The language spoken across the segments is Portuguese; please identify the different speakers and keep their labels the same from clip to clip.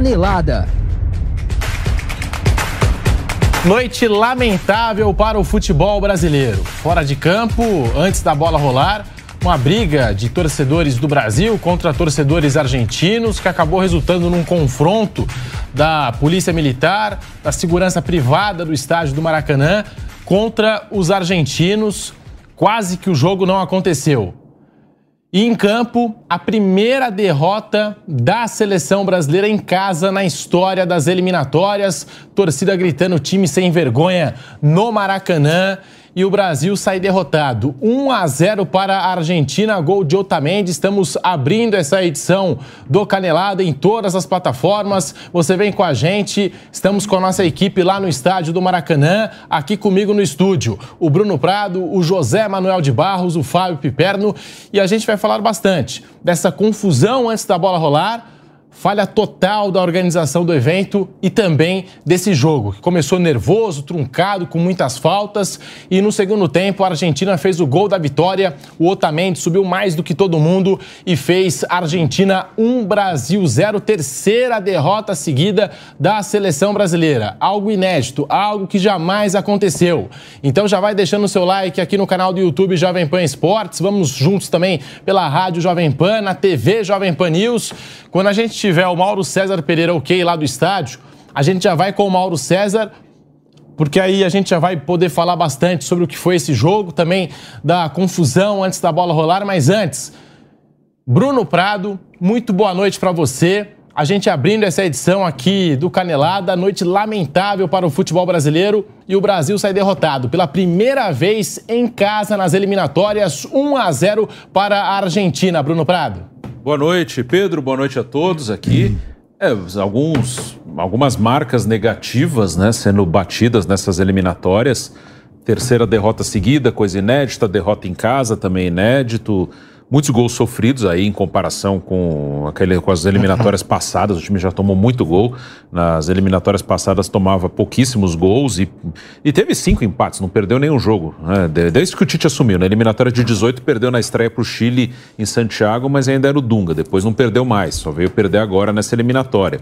Speaker 1: Canelada.
Speaker 2: Noite lamentável para o futebol brasileiro. Fora de campo, antes da bola rolar, uma briga de torcedores do Brasil contra torcedores argentinos que acabou resultando num confronto da Polícia Militar, da segurança privada do estádio do Maracanã contra os argentinos. Quase que o jogo não aconteceu. E em campo, a primeira derrota da seleção brasileira em casa na história das eliminatórias. Torcida gritando time sem vergonha no Maracanã e o Brasil sai derrotado. 1 a 0 para a Argentina, gol de Otamendi. Estamos abrindo essa edição do Canelada em todas as plataformas. Você vem com a gente. Estamos com a nossa equipe lá no estádio do Maracanã, aqui comigo no estúdio. O Bruno Prado, o José Manuel de Barros, o Fábio Piperno e a gente vai falar bastante dessa confusão antes da bola rolar falha total da organização do evento e também desse jogo, que começou nervoso, truncado, com muitas faltas. E no segundo tempo, a Argentina fez o gol da vitória. O Otamendi subiu mais do que todo mundo e fez Argentina 1, Brasil 0, terceira derrota seguida da seleção brasileira. Algo inédito, algo que jamais aconteceu. Então já vai deixando o seu like aqui no canal do YouTube Jovem Pan Esportes. Vamos juntos também pela Rádio Jovem Pan, na TV Jovem Pan News. Quando a gente tiver o Mauro César Pereira ok lá do estádio, a gente já vai com o Mauro César, porque aí a gente já vai poder falar bastante sobre o que foi esse jogo, também da confusão antes da bola rolar. Mas antes, Bruno Prado, muito boa noite para você. A gente abrindo essa edição aqui do Canelada, noite lamentável para o futebol brasileiro e o Brasil sai derrotado pela primeira vez em casa nas eliminatórias, 1 a 0 para a Argentina. Bruno Prado.
Speaker 3: Boa noite, Pedro. Boa noite a todos aqui. É, alguns, algumas marcas negativas né, sendo batidas nessas eliminatórias. Terceira derrota seguida, coisa inédita. Derrota em casa, também inédito muitos gols sofridos aí em comparação com, aquele, com as eliminatórias passadas. O time já tomou muito gol. Nas eliminatórias passadas tomava pouquíssimos gols e, e teve cinco empates, não perdeu nenhum jogo. Né? Desde que o Tite assumiu. Na eliminatória de 18 perdeu na estreia para o Chile em Santiago, mas ainda era o Dunga. Depois não perdeu mais, só veio perder agora nessa eliminatória.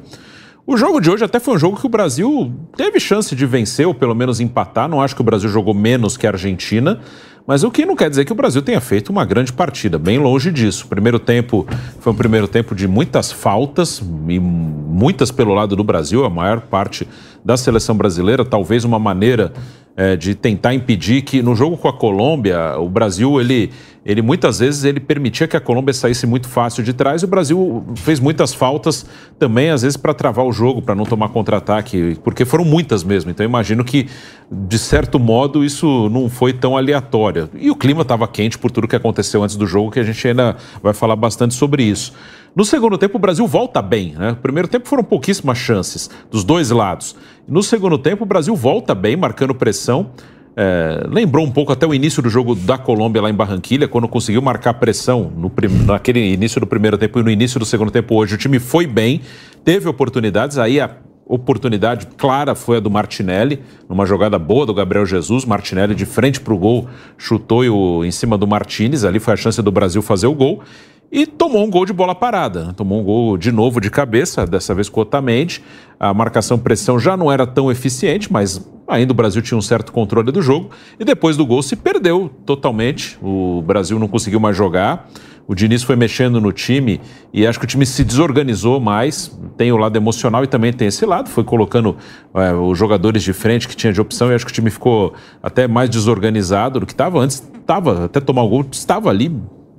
Speaker 3: O jogo de hoje até foi um jogo que o Brasil teve chance de vencer, ou pelo menos empatar. Não acho que o Brasil jogou menos que a Argentina, mas o que não quer dizer que o Brasil tenha feito uma grande partida, bem longe disso. O primeiro tempo foi um primeiro tempo de muitas faltas, e muitas pelo lado do Brasil, a maior parte da seleção brasileira, talvez uma maneira é, de tentar impedir que no jogo com a Colômbia, o Brasil, ele, ele muitas vezes ele permitia que a Colômbia saísse muito fácil de trás e o Brasil fez muitas faltas também, às vezes, para travar o jogo, para não tomar contra-ataque, porque foram muitas mesmo. Então, imagino que, de certo modo, isso não foi tão aleatório. E o clima estava quente por tudo que aconteceu antes do jogo, que a gente ainda vai falar bastante sobre isso. No segundo tempo, o Brasil volta bem. Né? No primeiro tempo foram pouquíssimas chances dos dois lados. No segundo tempo, o Brasil volta bem, marcando pressão. É, lembrou um pouco até o início do jogo da Colômbia lá em Barranquilha, quando conseguiu marcar pressão no, naquele início do primeiro tempo e no início do segundo tempo hoje. O time foi bem, teve oportunidades, aí a oportunidade clara foi a do Martinelli, numa jogada boa do Gabriel Jesus. Martinelli de frente para o gol, chutou em cima do Martinez, ali foi a chance do Brasil fazer o gol e tomou um gol de bola parada. Né? Tomou um gol de novo de cabeça, dessa vez com Otamendi. A marcação-pressão já não era tão eficiente, mas ainda o Brasil tinha um certo controle do jogo. E depois do gol se perdeu totalmente. O Brasil não conseguiu mais jogar. O Diniz foi mexendo no time e acho que o time se desorganizou mais. Tem o lado emocional e também tem esse lado. Foi colocando é, os jogadores de frente que tinha de opção e acho que o time ficou até mais desorganizado do que estava antes. Estava até tomar o gol, estava ali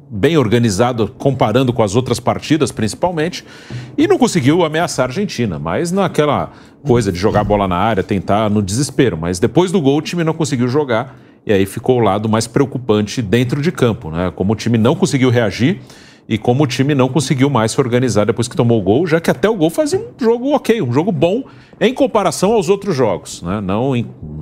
Speaker 3: bem organizado, comparando com as outras partidas, principalmente, e não conseguiu ameaçar a Argentina, mas naquela coisa de jogar bola na área, tentar no desespero. Mas depois do gol, o time não conseguiu jogar, e aí ficou o lado mais preocupante dentro de campo, né? Como o time não conseguiu reagir e como o time não conseguiu mais se organizar depois que tomou o gol, já que até o gol fazia um jogo ok, um jogo bom em comparação aos outros jogos, né? não,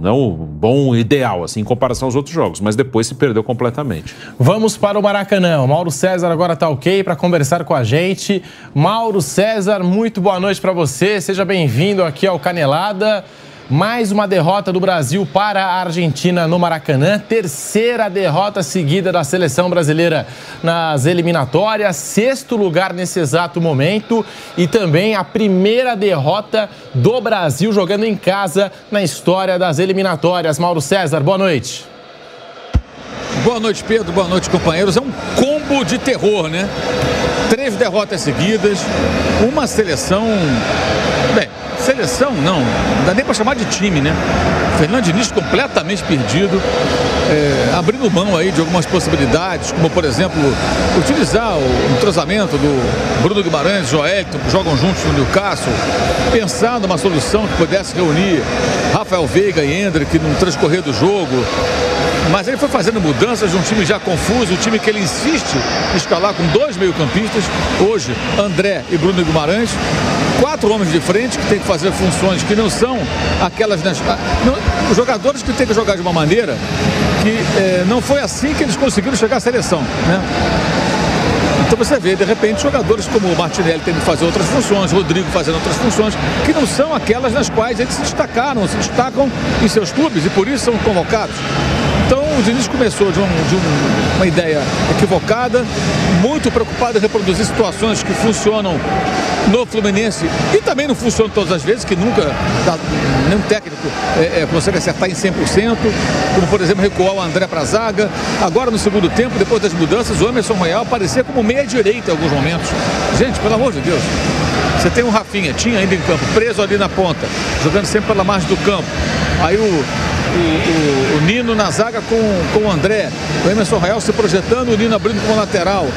Speaker 3: não bom ideal, assim, em comparação aos outros jogos, mas depois se perdeu completamente.
Speaker 2: Vamos para o Maracanã. O Mauro César agora está ok para conversar com a gente. Mauro César, muito boa noite para você, seja bem-vindo aqui ao Canelada. Mais uma derrota do Brasil para a Argentina no Maracanã. Terceira derrota seguida da seleção brasileira nas eliminatórias. Sexto lugar nesse exato momento. E também a primeira derrota do Brasil jogando em casa na história das eliminatórias. Mauro César, boa noite.
Speaker 1: Boa noite, Pedro. Boa noite, companheiros. É um combo de terror, né? Três derrotas seguidas, uma seleção. Bem, seleção não, não dá nem para chamar de time, né? Fernando Diniz completamente perdido, é, abrindo mão aí de algumas possibilidades, como por exemplo, utilizar o entrosamento do Bruno Guimarães, Joelito, que jogam juntos no Newcastle, pensar numa solução que pudesse reunir Rafael Veiga e Hendrick no transcorrer do jogo. Mas ele foi fazendo mudanças de um time já confuso, um time que ele insiste em escalar com dois meio-campistas, hoje André e Bruno Guimarães, quatro homens de frente que tem que fazer funções que não são aquelas nas, não, os jogadores que têm que jogar de uma maneira que é, não foi assim que eles conseguiram chegar à seleção, né? Então você vê, de repente, jogadores como o Martinelli tendo que fazer outras funções, Rodrigo fazendo outras funções, que não são aquelas nas quais eles se destacaram, se destacam em seus clubes e por isso são convocados. Então o Diniz começou de, um, de um, uma ideia equivocada, muito preocupado em reproduzir situações que funcionam no Fluminense e também não funciona todas as vezes, que nunca dá, nenhum técnico é, é, consegue acertar em 100%, como por exemplo recuar o André para a zaga. Agora no segundo tempo, depois das mudanças, o Emerson Royal aparecia como meia-direita em alguns momentos. Gente, pelo amor de Deus. Você tem um Rafinha, tinha ainda em campo, preso ali na ponta, jogando sempre pela margem do campo. Aí o o, o, o, Nino na zaga com, com o André, o Emerson Real se projetando, o Nino abrindo como lateral.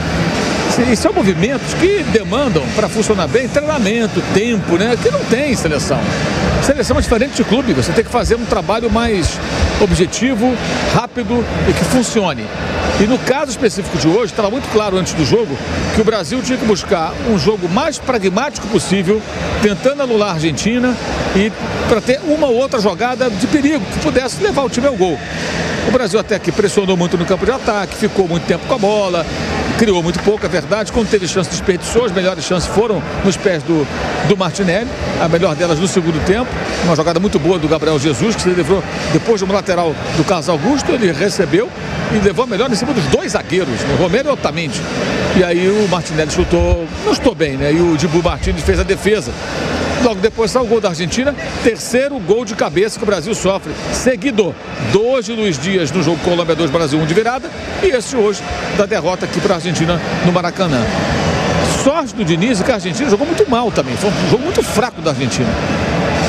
Speaker 1: E são movimentos que demandam, para funcionar bem, treinamento, tempo, né? Que não tem seleção. Seleção é diferente de clube, você tem que fazer um trabalho mais objetivo, rápido e que funcione. E no caso específico de hoje, estava muito claro antes do jogo que o Brasil tinha que buscar um jogo mais pragmático possível, tentando anular a Argentina e para ter uma ou outra jogada de perigo que pudesse levar o time ao gol. O Brasil até que pressionou muito no campo de ataque, ficou muito tempo com a bola, criou muito pouco, é verdade. Quando teve chance, desperdiçou. As melhores chances foram nos pés do, do Martinelli, a melhor delas no segundo tempo. Uma jogada muito boa do Gabriel Jesus, que se livrou depois de uma lateral do Carlos Augusto. Ele recebeu e levou a melhor em cima dos dois zagueiros, o Romero e Otamendi. E aí o Martinelli chutou, não estou bem, né? E o Dibu Martins fez a defesa. Logo depois saiu o gol da Argentina, terceiro gol de cabeça que o Brasil sofre, seguido. Dois de Luiz Dias no jogo Colômbia 2 Brasil 1 de virada e esse hoje da derrota aqui para a Argentina no Maracanã. Sorte do Diniz que a Argentina jogou muito mal também, foi um jogo muito fraco da Argentina.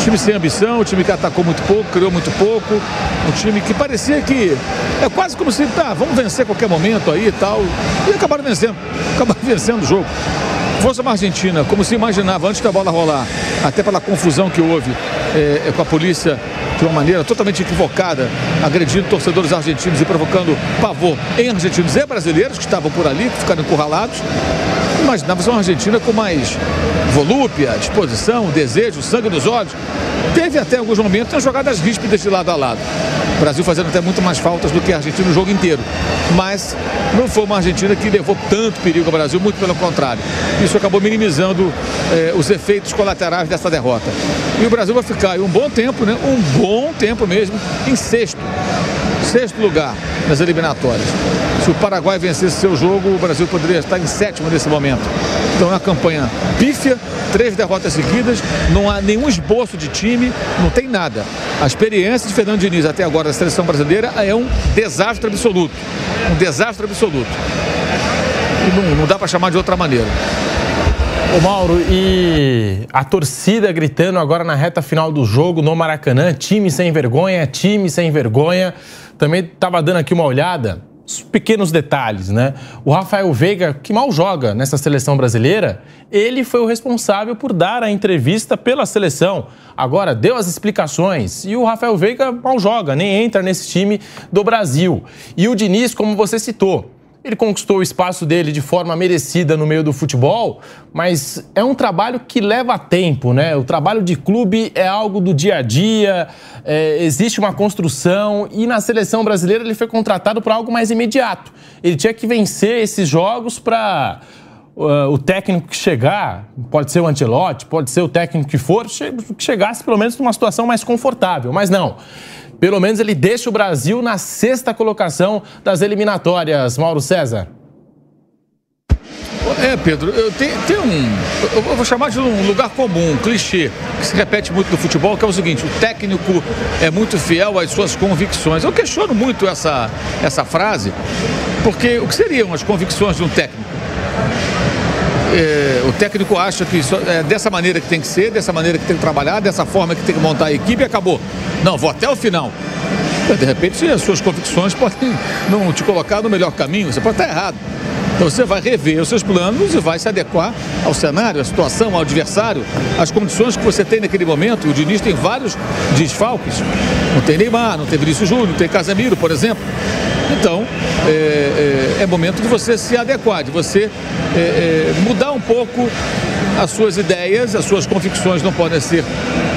Speaker 1: Time sem ambição, um time que atacou muito pouco, criou muito pouco, um time que parecia que é quase como se, tá, vamos vencer a qualquer momento aí e tal. E acabaram vencendo, acabaram vencendo o jogo fosse uma Argentina, como se imaginava antes da bola rolar, até pela confusão que houve é, com a polícia de uma maneira totalmente equivocada, agredindo torcedores argentinos e provocando pavor em argentinos e brasileiros que estavam por ali, que ficaram encurralados. Imaginava uma Argentina com mais volúpia, disposição, desejo, sangue nos olhos. Teve até alguns momentos jogadas ríspidas de lado a lado. O Brasil fazendo até muito mais faltas do que a Argentina no jogo inteiro. Mas não foi uma Argentina que levou tanto perigo ao Brasil, muito pelo contrário. Isso acabou minimizando eh, os efeitos colaterais dessa derrota. E o Brasil vai ficar um bom tempo, né? Um bom tempo mesmo, em sexto. Sexto lugar nas eliminatórias. Se o Paraguai vencesse seu jogo, o Brasil poderia estar em sétimo nesse momento. Então é uma campanha pífia, três derrotas seguidas, não há nenhum esboço de time, não tem nada. A experiência de Fernando Diniz até agora da seleção brasileira é um desastre absoluto. Um desastre absoluto. E não, não dá para chamar de outra maneira.
Speaker 2: Ô Mauro, e a torcida gritando agora na reta final do jogo no Maracanã, time sem vergonha, time sem vergonha. Também estava dando aqui uma olhada pequenos detalhes, né? O Rafael Veiga, que mal joga nessa seleção brasileira, ele foi o responsável por dar a entrevista pela seleção. Agora deu as explicações e o Rafael Veiga mal joga, nem entra nesse time do Brasil. E o Diniz, como você citou, ele conquistou o espaço dele de forma merecida no meio do futebol, mas é um trabalho que leva tempo, né? O trabalho de clube é algo do dia a dia, é, existe uma construção e na seleção brasileira ele foi contratado para algo mais imediato. Ele tinha que vencer esses jogos para uh, o técnico que chegar, pode ser o Antelote, pode ser o técnico que for, chegasse pelo menos numa situação mais confortável. Mas não. Pelo menos ele deixa o Brasil na sexta colocação das eliminatórias, Mauro César.
Speaker 1: É, Pedro, eu tenho, tenho, um. Eu vou chamar de um lugar comum, um clichê, que se repete muito no futebol, que é o seguinte: o técnico é muito fiel às suas convicções. Eu questiono muito essa, essa frase, porque o que seriam as convicções de um técnico? É, o técnico acha que isso, é dessa maneira que tem que ser, dessa maneira que tem que trabalhar, dessa forma que tem que montar a equipe e acabou. Não, vou até o final. De repente, as suas convicções podem não te colocar no melhor caminho, você pode estar errado. Então você vai rever os seus planos e vai se adequar ao cenário, à situação, ao adversário, às condições que você tem naquele momento. O Diniz tem vários desfalques. Não tem Neymar, não tem Vinícius Júnior, não tem Casemiro, por exemplo. Então, é, é, é, momento de você se adequar, de você é, é mudar um pouco as suas ideias, as suas convicções não podem ser,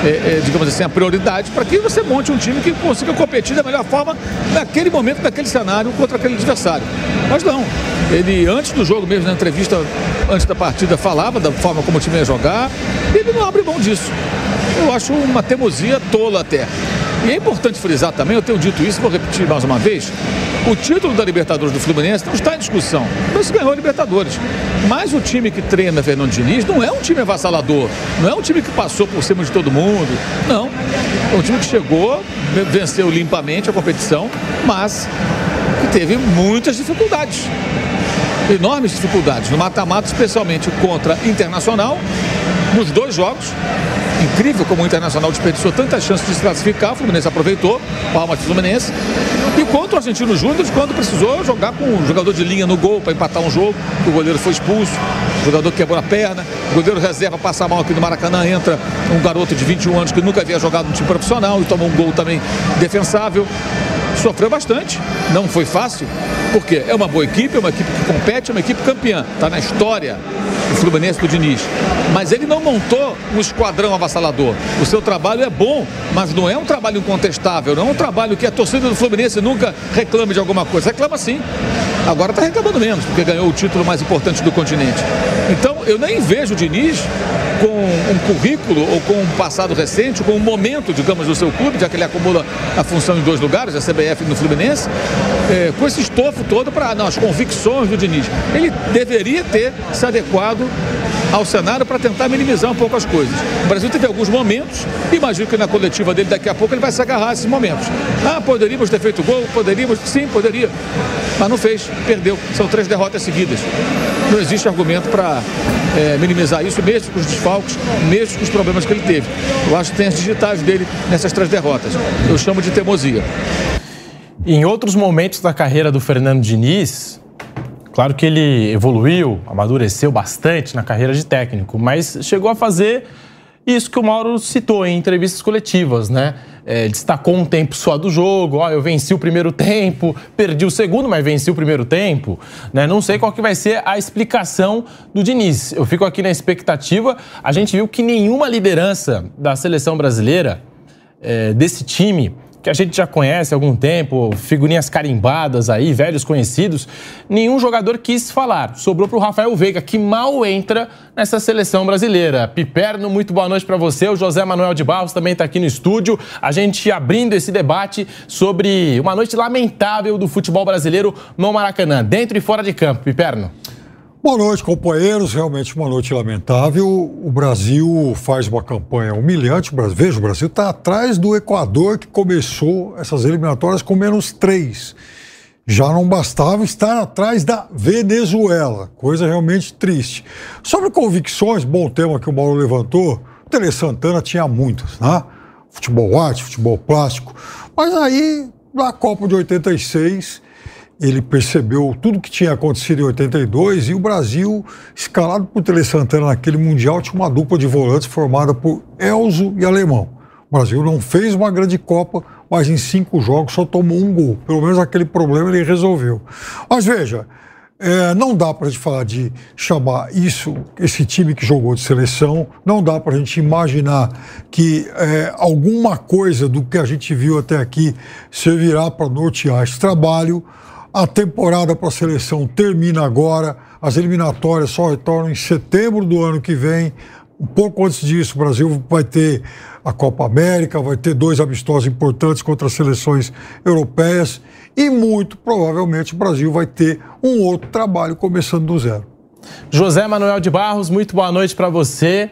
Speaker 1: é, é, digamos assim, a prioridade para que você monte um time que consiga competir da melhor forma naquele momento, naquele cenário, contra aquele adversário. Mas não. Ele, antes do jogo mesmo, na entrevista, antes da partida, falava da forma como o time ia jogar. Ele não abre mão disso. Eu acho uma teimosia tola até. E é importante frisar também, eu tenho dito isso, vou repetir mais uma vez, o título da Libertadores do Fluminense não está em discussão. Mas ganhou a Libertadores. Mas o time que treina Fernando Diniz não é um time avassalador, não é um time que passou por cima de todo mundo. Não. É um time que chegou, venceu limpamente a competição, mas que teve muitas dificuldades enormes dificuldades no mata-mata, especialmente contra Internacional, nos dois jogos. Incrível como o Internacional desperdiçou tantas chances de se classificar, o Fluminense aproveitou, palmas do Fluminense. E contra o Argentino Júnior, quando precisou jogar com um jogador de linha no gol para empatar um jogo, o goleiro foi expulso, o jogador quebrou a perna, o goleiro reserva passa mal aqui no Maracanã, entra um garoto de 21 anos que nunca havia jogado no time profissional e toma um gol também defensável sofreu bastante. Não foi fácil, porque é uma boa equipe, é uma equipe que compete, é uma equipe campeã. Está na história do Fluminense do Diniz. Mas ele não montou um esquadrão avassalador. O seu trabalho é bom, mas não é um trabalho incontestável, não é um trabalho que a torcida do Fluminense nunca reclame de alguma coisa. Reclama sim. Agora está reclamando menos, porque ganhou o título mais importante do continente. Então, eu nem vejo o Diniz com um currículo ou com um passado recente, com um momento, digamos, do seu clube, já que ele acumula a função em dois lugares, a CBF e no Fluminense, é, com esse estofo todo para as convicções do Diniz. Ele deveria ter se adequado ao cenário para tentar minimizar um pouco as coisas. O Brasil teve alguns momentos, imagino que na coletiva dele daqui a pouco ele vai se agarrar a esses momentos. Ah, poderíamos ter feito gol, poderíamos, sim, poderia, mas não fez, perdeu. São três derrotas seguidas. Não existe argumento para é, minimizar isso, mesmo com os desfalques, mesmo com os problemas que ele teve. Eu acho que tem as digitais dele nessas três derrotas. Eu chamo de teimosia.
Speaker 2: Em outros momentos da carreira do Fernando Diniz, Claro que ele evoluiu, amadureceu bastante na carreira de técnico, mas chegou a fazer isso que o Mauro citou em entrevistas coletivas, né? É, destacou um tempo só do jogo, ó, eu venci o primeiro tempo, perdi o segundo, mas venci o primeiro tempo, né? Não sei qual que vai ser a explicação do Diniz. Eu fico aqui na expectativa. A gente viu que nenhuma liderança da seleção brasileira, é, desse time, que a gente já conhece há algum tempo, figurinhas carimbadas aí, velhos conhecidos, nenhum jogador quis falar. Sobrou para o Rafael Veiga, que mal entra nessa seleção brasileira. Piperno, muito boa noite para você. O José Manuel de Barros também está aqui no estúdio. A gente abrindo esse debate sobre uma noite lamentável do futebol brasileiro no Maracanã, dentro e fora de campo. Piperno.
Speaker 4: Boa noite, companheiros. Realmente uma noite lamentável. O Brasil faz uma campanha humilhante. Veja, o Brasil está atrás do Equador, que começou essas eliminatórias com menos três. Já não bastava estar atrás da Venezuela, coisa realmente triste. Sobre convicções, bom tema que o Mauro levantou, o Tele Santana tinha muitas, né? Futebol arte, futebol plástico. Mas aí, na Copa de 86, ele percebeu tudo que tinha acontecido em 82 e o Brasil, escalado por Tele Santana naquele Mundial, tinha uma dupla de volantes formada por Elzo e Alemão. O Brasil não fez uma grande Copa, mas em cinco jogos só tomou um gol. Pelo menos aquele problema ele resolveu. Mas veja, é, não dá para a gente falar de chamar isso, esse time que jogou de seleção, não dá para a gente imaginar que é, alguma coisa do que a gente viu até aqui servirá para nortear esse trabalho A temporada para a seleção termina agora, as eliminatórias só retornam em setembro do ano que vem. Um pouco antes disso, o Brasil vai ter a Copa América, vai ter dois amistosos importantes contra as seleções europeias e muito provavelmente o Brasil vai ter um outro trabalho começando do zero.
Speaker 2: José Manuel de Barros, muito boa noite para você.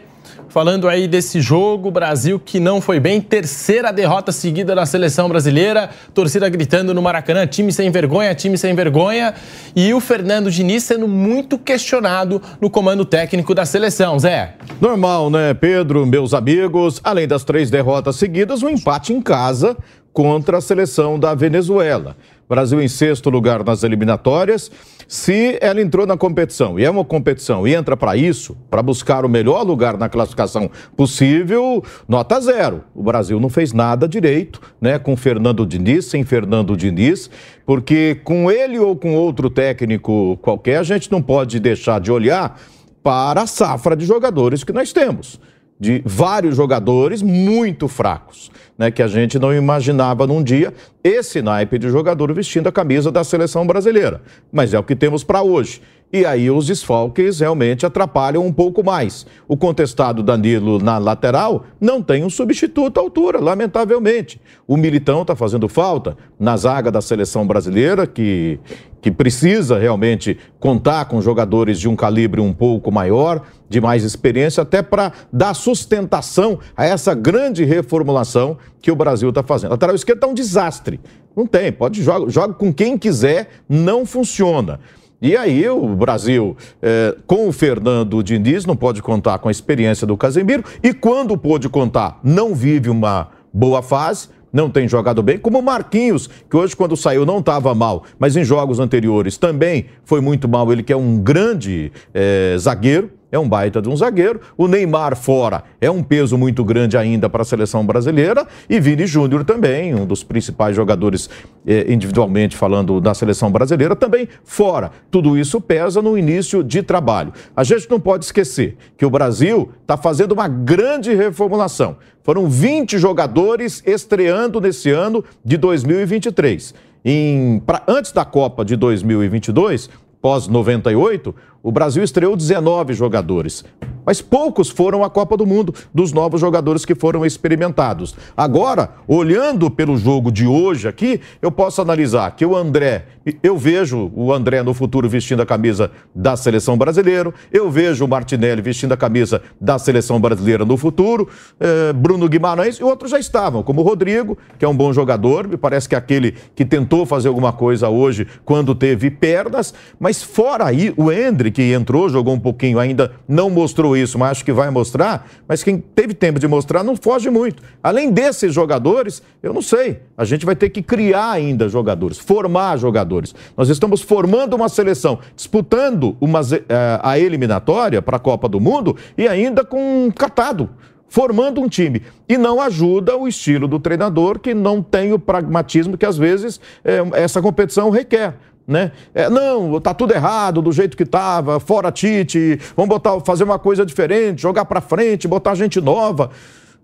Speaker 2: Falando aí desse jogo, Brasil que não foi bem, terceira derrota seguida da seleção brasileira, torcida gritando no Maracanã, time sem vergonha, time sem vergonha, e o Fernando Diniz sendo muito questionado no comando técnico da seleção, Zé.
Speaker 5: Normal, né, Pedro, meus amigos? Além das três derrotas seguidas, um empate em casa contra a seleção da Venezuela. Brasil em sexto lugar nas eliminatórias. Se ela entrou na competição e é uma competição e entra para isso, para buscar o melhor lugar na classificação possível, nota zero. O Brasil não fez nada direito, né? Com Fernando Diniz, sem Fernando Diniz, porque com ele ou com outro técnico qualquer, a gente não pode deixar de olhar para a safra de jogadores que nós temos de vários jogadores muito fracos, né, que a gente não imaginava num dia esse naipe de jogador vestindo a camisa da seleção brasileira. Mas é o que temos para hoje. E aí os desfalques realmente atrapalham um pouco mais. O contestado Danilo na lateral não tem um substituto à altura, lamentavelmente. O Militão está fazendo falta na zaga da seleção brasileira, que, que precisa realmente contar com jogadores de um calibre um pouco maior, de mais experiência, até para dar sustentação a essa grande reformulação que o Brasil está fazendo. A lateral esquerda está um desastre. Não tem, pode jogar, joga com quem quiser, não funciona. E aí o Brasil, é, com o Fernando Diniz, não pode contar com a experiência do Casemiro. E quando pôde contar, não vive uma boa fase, não tem jogado bem, como o Marquinhos, que hoje, quando saiu, não estava mal, mas em jogos anteriores também foi muito mal. Ele que é um grande é, zagueiro é um baita de um zagueiro. O Neymar fora é um peso muito grande ainda para a seleção brasileira. E Vini Júnior também, um dos principais jogadores eh, individualmente falando da seleção brasileira, também fora. Tudo isso pesa no início de trabalho. A gente não pode esquecer que o Brasil está fazendo uma grande reformulação. Foram 20 jogadores estreando nesse ano de 2023. Em, pra, antes da Copa de 2022, pós 98, o Brasil estreou 19 jogadores, mas poucos foram à Copa do Mundo dos novos jogadores que foram experimentados. Agora, olhando pelo jogo de hoje aqui, eu posso analisar que o André, eu vejo o André no futuro vestindo a camisa da seleção brasileira, eu vejo o Martinelli vestindo a camisa da seleção brasileira no futuro, eh, Bruno Guimarães e outros já estavam, como o Rodrigo, que é um bom jogador, me parece que é aquele que tentou fazer alguma coisa hoje quando teve perdas, mas fora aí, o Hendrick que entrou, jogou um pouquinho, ainda não mostrou isso, mas acho que vai mostrar. Mas quem teve tempo de mostrar não foge muito. Além desses jogadores, eu não sei. A gente vai ter que criar ainda jogadores, formar jogadores. Nós estamos formando uma seleção, disputando uma, eh, a eliminatória para a Copa do Mundo e ainda com um catado formando um time. E não ajuda o estilo do treinador, que não tem o pragmatismo que às vezes é, essa competição requer né? É, não, tá tudo errado do jeito que tava, fora Tite, vamos botar, fazer uma coisa diferente, jogar para frente, botar gente nova.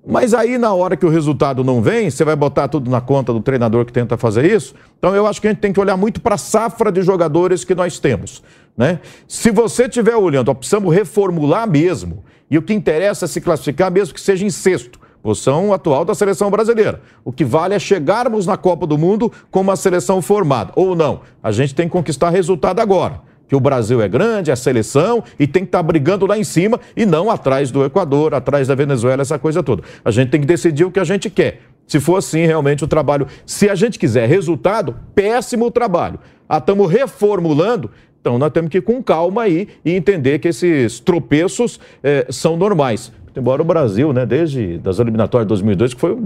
Speaker 5: Mas aí na hora que o resultado não vem, você vai botar tudo na conta do treinador que tenta fazer isso. Então eu acho que a gente tem que olhar muito para a safra de jogadores que nós temos, né? Se você estiver olhando, ó, precisamos reformular mesmo. E o que interessa é se classificar mesmo que seja em sexto posição atual da seleção brasileira. O que vale é chegarmos na Copa do Mundo com uma seleção formada. Ou não. A gente tem que conquistar resultado agora. Que o Brasil é grande, é seleção e tem que estar tá brigando lá em cima e não atrás do Equador, atrás da Venezuela, essa coisa toda. A gente tem que decidir o que a gente quer. Se for assim, realmente o trabalho. Se a gente quiser resultado, péssimo trabalho. Ah, estamos reformulando. Então nós temos que ir com calma aí e entender que esses tropeços eh, são normais. Embora o Brasil, né, desde das eliminatórias de 2002, que foi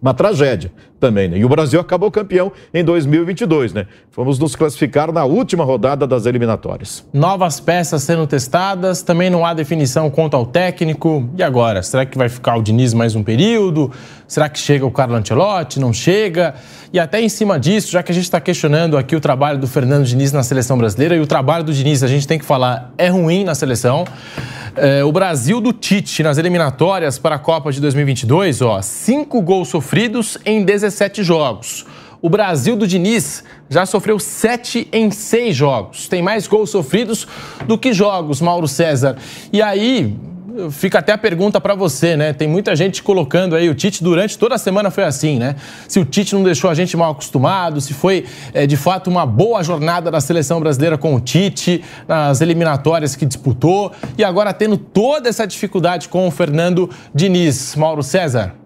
Speaker 5: uma tragédia também, né? E o Brasil acabou campeão em 2022, né? Fomos nos classificar na última rodada das eliminatórias.
Speaker 2: Novas peças sendo testadas, também não há definição quanto ao técnico. E agora? Será que vai ficar o Diniz mais um período? Será que chega o Carlo Ancelotti? Não chega? E até em cima disso, já que a gente está questionando aqui o trabalho do Fernando Diniz na seleção brasileira, e o trabalho do Diniz, a gente tem que falar, é ruim na seleção. É, o Brasil do Tite nas eliminatórias para a Copa de 2022, ó, cinco gols sofridos em 17 jogos. O Brasil do Diniz já sofreu sete em seis jogos. Tem mais gols sofridos do que jogos, Mauro César. E aí, fica até a pergunta para você, né? Tem muita gente colocando aí o Tite durante toda a semana foi assim, né? Se o Tite não deixou a gente mal acostumado, se foi é, de fato uma boa jornada da seleção brasileira com o Tite nas eliminatórias que disputou e agora tendo toda essa dificuldade com o Fernando Diniz, Mauro César.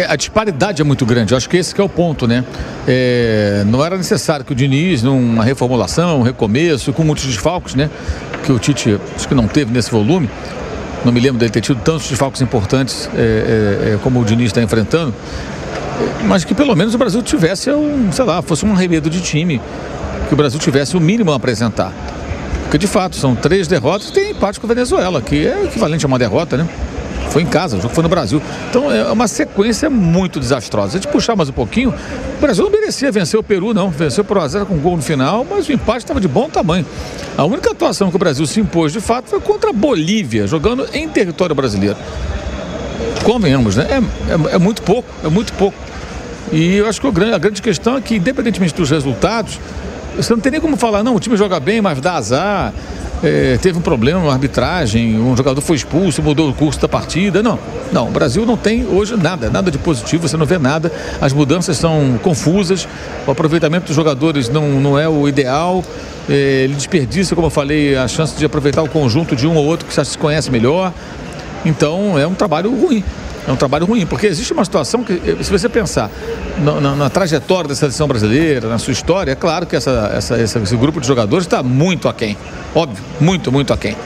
Speaker 1: A disparidade é muito grande, eu acho que esse que é o ponto, né? É, não era necessário que o Diniz, numa reformulação, um recomeço, com muitos desfalques, né? Que o Tite acho que não teve nesse volume. Não me lembro dele ter tido tantos desfalques importantes é, é, é como o Diniz está enfrentando. Mas que pelo menos o Brasil tivesse um, sei lá, fosse um arremedo de time. Que o Brasil tivesse o mínimo a apresentar. Porque de fato são três derrotas e tem empate com a Venezuela, que é equivalente a uma derrota, né? Foi em casa, o jogo foi no Brasil. Então é uma sequência muito desastrosa. Se a gente puxar mais um pouquinho, o Brasil não merecia vencer o Peru, não. Venceu por 1x0 com gol no final, mas o empate estava de bom tamanho. A única atuação que o Brasil se impôs, de fato, foi contra a Bolívia, jogando em território brasileiro. Convenhamos, né? É, é, é muito pouco, é muito pouco. E eu acho que a grande questão é que, independentemente dos resultados, você não tem nem como falar, não, o time joga bem, mas dá azar é, teve um problema na arbitragem, um jogador foi expulso, mudou o curso da partida. Não, não, o Brasil não tem hoje nada, nada de positivo, você não vê nada. As mudanças são confusas, o aproveitamento dos jogadores não, não é o ideal. É, ele desperdiça, como eu falei, a chance de aproveitar o conjunto de um ou outro que já se conhece melhor. Então é um trabalho ruim. É um trabalho ruim, porque existe uma situação que, eh, se você pensar na, na, na trajetória da seleção brasileira, na sua história, é claro que essa, essa, esse grupo de jogadores está muito aquém. Óbvio, muito, muito aquém.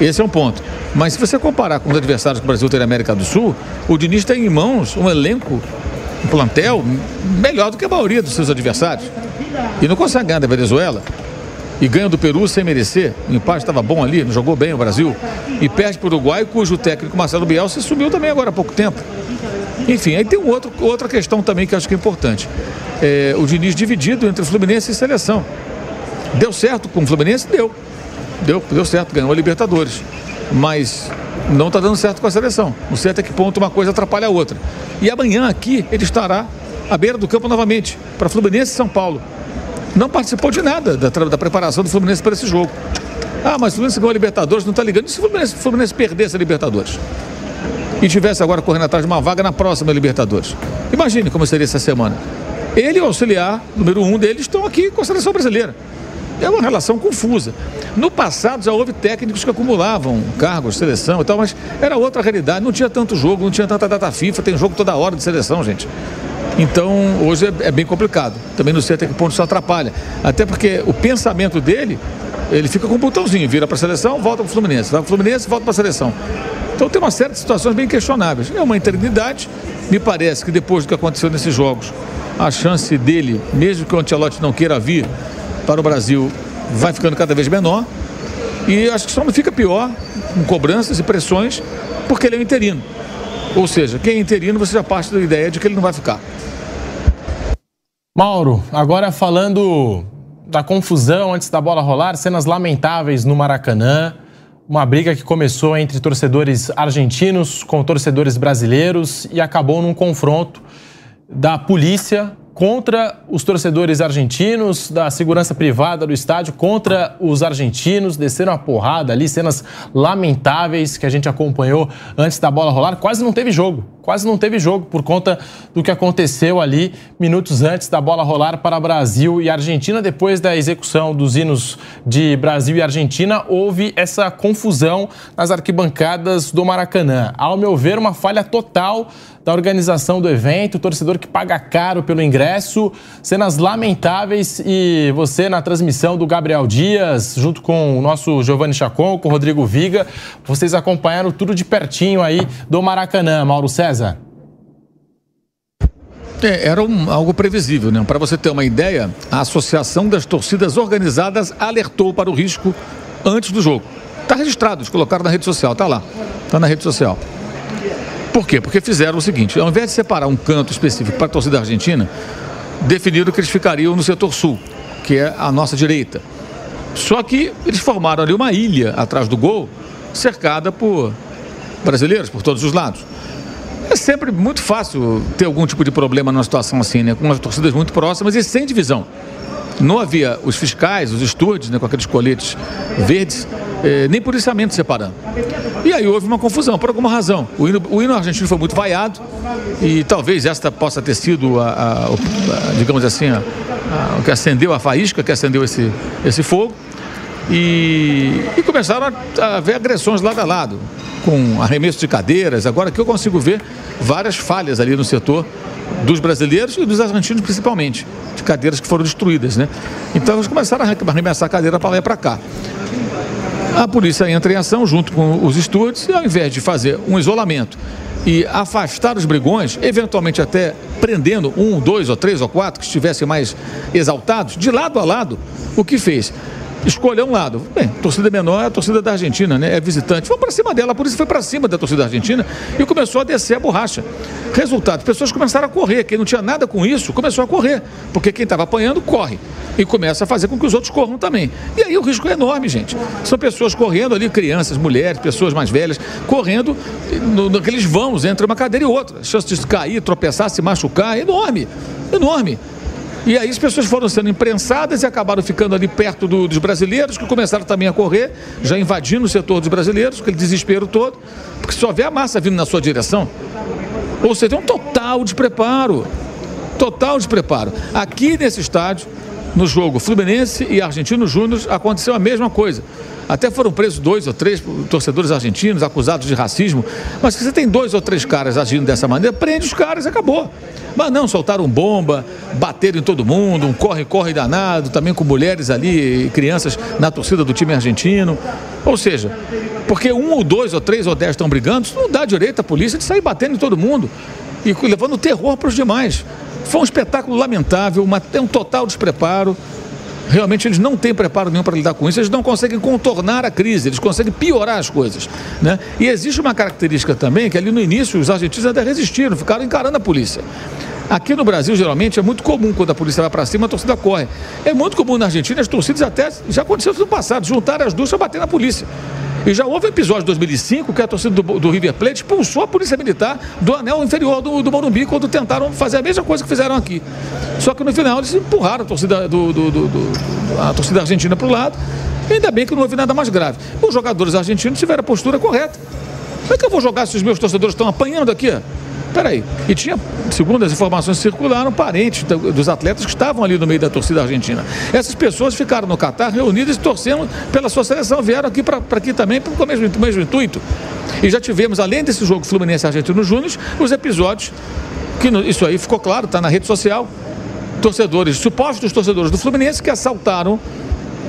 Speaker 1: Esse é um ponto. Mas se você comparar com os adversários que o Brasil tem na América do Sul, o Diniz tem em mãos um elenco, um plantel melhor do que a maioria dos seus adversários. E não consegue ganhar da Venezuela e ganha do Peru sem merecer. O empate estava bom ali, não jogou bem o Brasil. E perde para o Uruguai, cujo técnico Marcelo Bielsa sumiu também agora há pouco tempo. Enfim, aí tem um outro, outra questão também que acho que é importante. É, o Diniz dividido entre Fluminense e seleção. Deu certo com o Fluminense? Deu. Deu, deu certo, ganhou a Libertadores. Mas não está dando certo com a seleção. Não sei até que ponto uma coisa atrapalha a outra. E amanhã aqui ele estará à beira do campo novamente, para Fluminense e São Paulo não participou de nada da, da preparação do Fluminense para esse jogo. Ah, mas o Fluminense ganhou a Libertadores, não está ligando. E se o Fluminense, Fluminense perdesse a Libertadores? E tivesse agora correndo atrás de uma vaga na próxima Libertadores? Imagine como seria essa semana. Ele e o auxiliar, número um deles, estão aqui com a seleção brasileira. É uma relação confusa. No passado já houve técnicos que acumulavam cargos, seleção e tal, mas era outra realidade. Não tinha tanto jogo, não tinha tanta data FIFA, tem jogo toda hora de seleção, gente. Então, hoje é, é, bem complicado. Também não sei até que ponto isso atrapalha. Até porque o pensamento dele, ele fica com um botãozinho, vira para a seleção, volta para o Fluminense, vai para o Fluminense, volta para a seleção. Então tem uma série de situações bem questionáveis. É uma eternidade. Me parece que depois do que aconteceu nesses jogos, a chance dele, mesmo que o Ancelotti não queira vir para o Brasil, vai ficando cada vez menor. E acho que só não fica pior com cobranças e pressões, porque ele é um interino. Ou seja, quem é interino, você já parte da ideia de que ele não vai ficar.
Speaker 2: Mauro, agora falando da confusão antes da bola rolar, cenas lamentáveis no Maracanã. Uma briga que começou entre torcedores argentinos com torcedores brasileiros e acabou num confronto da polícia contra os torcedores argentinos, da segurança privada do estádio contra os argentinos, desceram a porrada ali, cenas lamentáveis que a gente acompanhou antes da bola rolar. Quase não teve jogo, quase não teve jogo por conta do que aconteceu ali minutos antes da bola rolar para Brasil e Argentina. Depois da execução dos hinos de Brasil e Argentina, houve essa confusão nas arquibancadas do Maracanã. Ao meu ver, uma falha total da organização do evento, torcedor que paga caro pelo ingresso, cenas lamentáveis e você na transmissão do Gabriel Dias, junto com o nosso Giovanni Chacon, com o Rodrigo Viga, vocês acompanharam tudo de pertinho aí do Maracanã, Mauro César.
Speaker 1: É, era um, algo previsível, né? Para você ter uma ideia, a Associação das Torcidas Organizadas alertou para o risco antes do jogo. Está registrado, eles colocaram na rede social, está lá, está na rede social. Por quê? Porque fizeram o seguinte: ao invés de separar um canto específico para a torcida argentina, definiram que eles ficariam no setor sul, que é a nossa direita. Só que eles formaram ali uma ilha atrás do gol, cercada por brasileiros por todos os lados. É sempre muito fácil ter algum tipo de problema numa situação assim, né? Com as torcidas muito próximas e sem divisão. Não havia os fiscais, os estúdios, né, com aqueles coletes verdes, eh, nem policiamento separando. E aí houve uma confusão, por alguma razão. O hino, o hino argentino foi muito vaiado e talvez esta possa ter sido, a, a, a digamos assim, o que acendeu a faísca, que acendeu esse, esse fogo. E, e começaram a, a haver agressões lado a lado, com arremesso de cadeiras. Agora que eu consigo ver várias falhas ali no setor dos brasileiros e dos argentinos principalmente, de cadeiras que foram destruídas, né? Então eles começaram a arremessar a cadeira para lá e para cá. A polícia entra em ação junto com os estúdios e ao invés de fazer um isolamento e afastar os brigões, eventualmente até prendendo um, dois ou três ou quatro que estivessem mais exaltados, de lado a lado, o que fez? Escolher um lado. Bem, torcida menor é a torcida da Argentina, né? É visitante. Vamos para cima dela, por isso foi para cima da torcida argentina e começou a descer a borracha. Resultado, as pessoas começaram a correr. Quem não tinha nada com isso começou a correr, porque quem estava apanhando corre e começa a fazer com que os outros corram também. E aí o risco é enorme, gente. São pessoas correndo ali, crianças, mulheres, pessoas mais velhas, correndo no, naqueles vãos entre uma cadeira e outra. A chance de cair, tropeçar, se machucar é enorme, enorme. E aí as pessoas foram sendo imprensadas e acabaram ficando ali perto do, dos brasileiros, que começaram também a correr, já invadindo o setor dos brasileiros, aquele desespero todo, porque só vê a massa vindo na sua direção. Ou seja, tem um total despreparo. Total despreparo. Aqui nesse estádio, no jogo Fluminense e Argentino Júnior, aconteceu a mesma coisa. Até foram presos dois ou três torcedores argentinos acusados de racismo. Mas se você tem dois ou três caras agindo dessa maneira, prende os caras e acabou. Mas não, soltaram bomba, bateram em todo mundo, um corre-corre danado, também com mulheres ali, crianças na torcida do time argentino. Ou seja, porque um ou dois ou três ou dez estão brigando, isso não dá direito à polícia de sair batendo em todo mundo e levando terror para os demais. Foi um espetáculo lamentável, uma, um total despreparo. Realmente eles não têm preparo nenhum para lidar com isso, eles não conseguem contornar a crise, eles conseguem piorar as coisas. Né? E existe uma característica também que ali no início os argentinos até resistiram, ficaram encarando a polícia. Aqui no Brasil, geralmente, é muito comum quando a polícia vai para cima, a torcida corre. É muito comum na Argentina, as torcidas até, já aconteceu no passado, juntar as duas para bater na polícia. E já houve episódio em 2005 que a torcida do, do, River Plate expulsou a polícia militar do anel inferior do, do Morumbi quando tentaram fazer a mesma coisa que fizeram aqui. Só que no final eles empurraram a torcida, do, do a torcida argentina para o lado. E ainda bem que não houve nada mais grave. Os jogadores argentinos tiveram a postura correta. Como é que eu vou jogar se os meus torcedores estão apanhando aqui? Peraí. E tinha, segundo as informações circularam, parentes dos atletas que estavam ali no meio da torcida argentina. Essas pessoas ficaram no Catar reunidas e torcendo pela sua seleção, vieram aqui para aqui também com o mesmo, mesmo intuito. E já tivemos, além desse jogo Fluminense Argentino Júnior, os episódios, que isso aí ficou claro, está na rede social, torcedores, supostos torcedores do Fluminense que assaltaram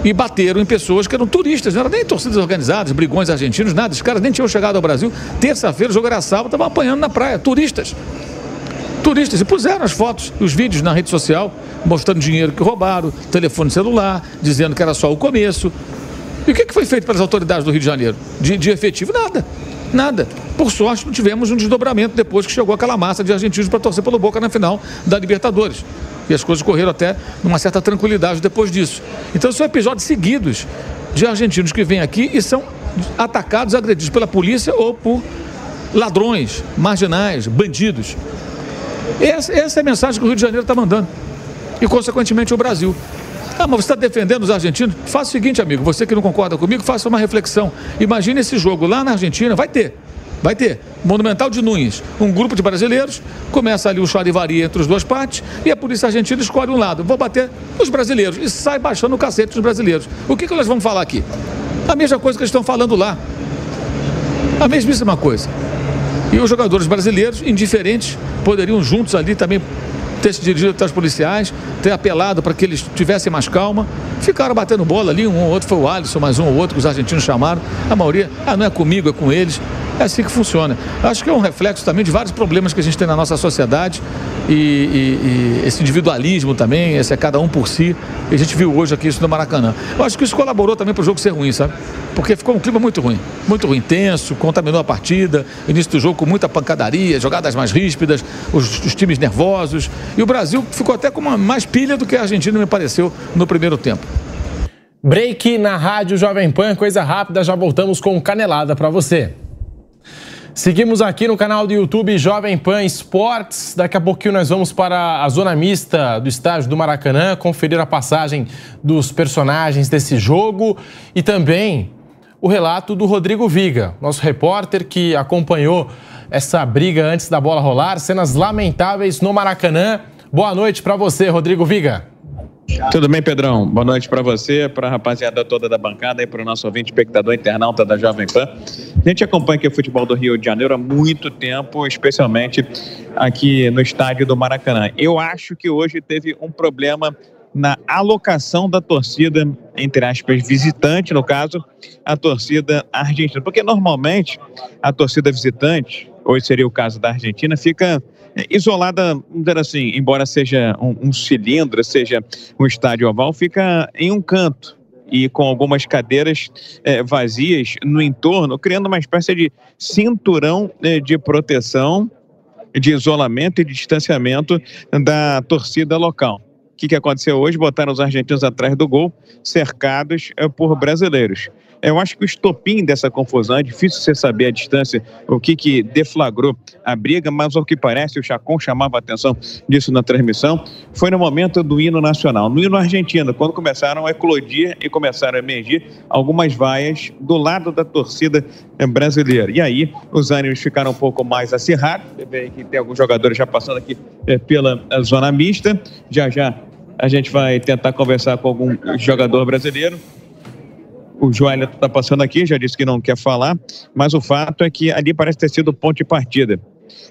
Speaker 1: e bateram em pessoas que eram turistas, não eram nem torcidas organizadas, brigões argentinos, nada. Os caras nem tinham chegado ao Brasil. Terça-feira, o jogo era sábado, estavam apanhando na praia, turistas. Turistas. E puseram as fotos e os vídeos na rede social, mostrando dinheiro que roubaram, telefone celular, dizendo que era só o começo. E o que foi feito pelas autoridades do Rio de Janeiro? De, de efetivo? Nada. Nada. Por sorte, não tivemos um desdobramento depois que chegou aquela massa de argentinos para torcer pelo Boca na final da Libertadores. E as coisas correram até numa certa tranquilidade depois disso. Então são episódios seguidos de argentinos que vêm aqui e são atacados, agredidos pela polícia ou por ladrões, marginais, bandidos. Essa, essa é a mensagem que o Rio de Janeiro está mandando. E, consequentemente, o Brasil. Ah, mas você está defendendo os argentinos? Faça o seguinte, amigo, você que não concorda comigo, faça uma reflexão. Imagine esse jogo lá na Argentina, vai ter. Vai ter. Monumental de Nunes. Um grupo de brasileiros, começa ali o charivari entre as duas partes e a polícia argentina escolhe um lado. Vou bater nos brasileiros e sai baixando o cacete dos brasileiros. O que, que eles vão falar aqui? A mesma coisa que eles estão falando lá. A mesmíssima coisa. E os jogadores brasileiros, indiferentes, poderiam juntos ali também ter se dirigido até os policiais, ter apelado para que eles tivessem mais calma. Ficaram batendo bola ali, um ou outro foi o Alisson, mais um ou outro que os argentinos chamaram. A maioria, ah, não é comigo, é com eles. É assim que funciona. Acho que é um reflexo também de vários problemas que a gente tem na nossa sociedade e, e, e, esse individualismo também, esse é cada um por si. E a gente viu hoje aqui isso no Maracanã. Eu acho que isso colaborou também para o jogo ser ruim, sabe? Porque ficou um clima muito ruim, muito ruim, tenso, contaminou a partida, início do jogo com muita pancadaria, jogadas mais ríspidas, os, os times nervosos. E o Brasil ficou até com uma mais pilha do que a Argentina me pareceu no primeiro tempo.
Speaker 2: Break na Rádio Jovem Pan, coisa rápida, já voltamos com canelada para você. Seguimos aqui no canal do YouTube Jovem Pan Esportes. Daqui a pouquinho nós vamos para a zona mista do estádio do Maracanã, conferir a passagem dos personagens desse jogo e também o relato do Rodrigo Viga, nosso repórter que acompanhou essa briga antes da bola rolar, cenas lamentáveis no Maracanã. Boa noite para você, Rodrigo Viga.
Speaker 6: Tudo bem, Pedrão? Boa noite para você, para a rapaziada toda da bancada e para o nosso ouvinte, espectador internauta da Jovem Pan. A gente acompanha aqui o futebol do Rio de Janeiro há muito tempo, especialmente aqui no estádio do Maracanã. Eu acho que hoje teve um problema na alocação da torcida, entre aspas, visitante, no caso, a torcida argentina. Porque normalmente a torcida visitante, hoje seria o caso da Argentina, fica isolada, vamos dizer assim, embora seja um, um cilindro, seja um estádio oval, fica em um canto e com algumas cadeiras é, vazias no entorno, criando uma espécie de cinturão é, de proteção, de isolamento e de distanciamento da torcida local. O que, que aconteceu hoje? Botaram os argentinos atrás do gol, cercados é, por brasileiros. Eu acho que o estopim dessa confusão, é difícil você saber a distância, o que, que deflagrou a briga, mas ao que parece, o Chacon chamava a atenção disso na transmissão, foi no momento do hino nacional. No hino argentino, quando começaram a eclodir e começaram a emergir algumas vaias do lado da torcida brasileira. E aí, os ânimos ficaram um pouco mais acirrados. Que tem alguns jogadores já passando aqui é, pela zona mista. Já já a gente vai tentar conversar com algum jogador brasileiro o Joelho está passando aqui, já disse que não quer falar, mas o fato é que ali parece ter sido ponto de partida.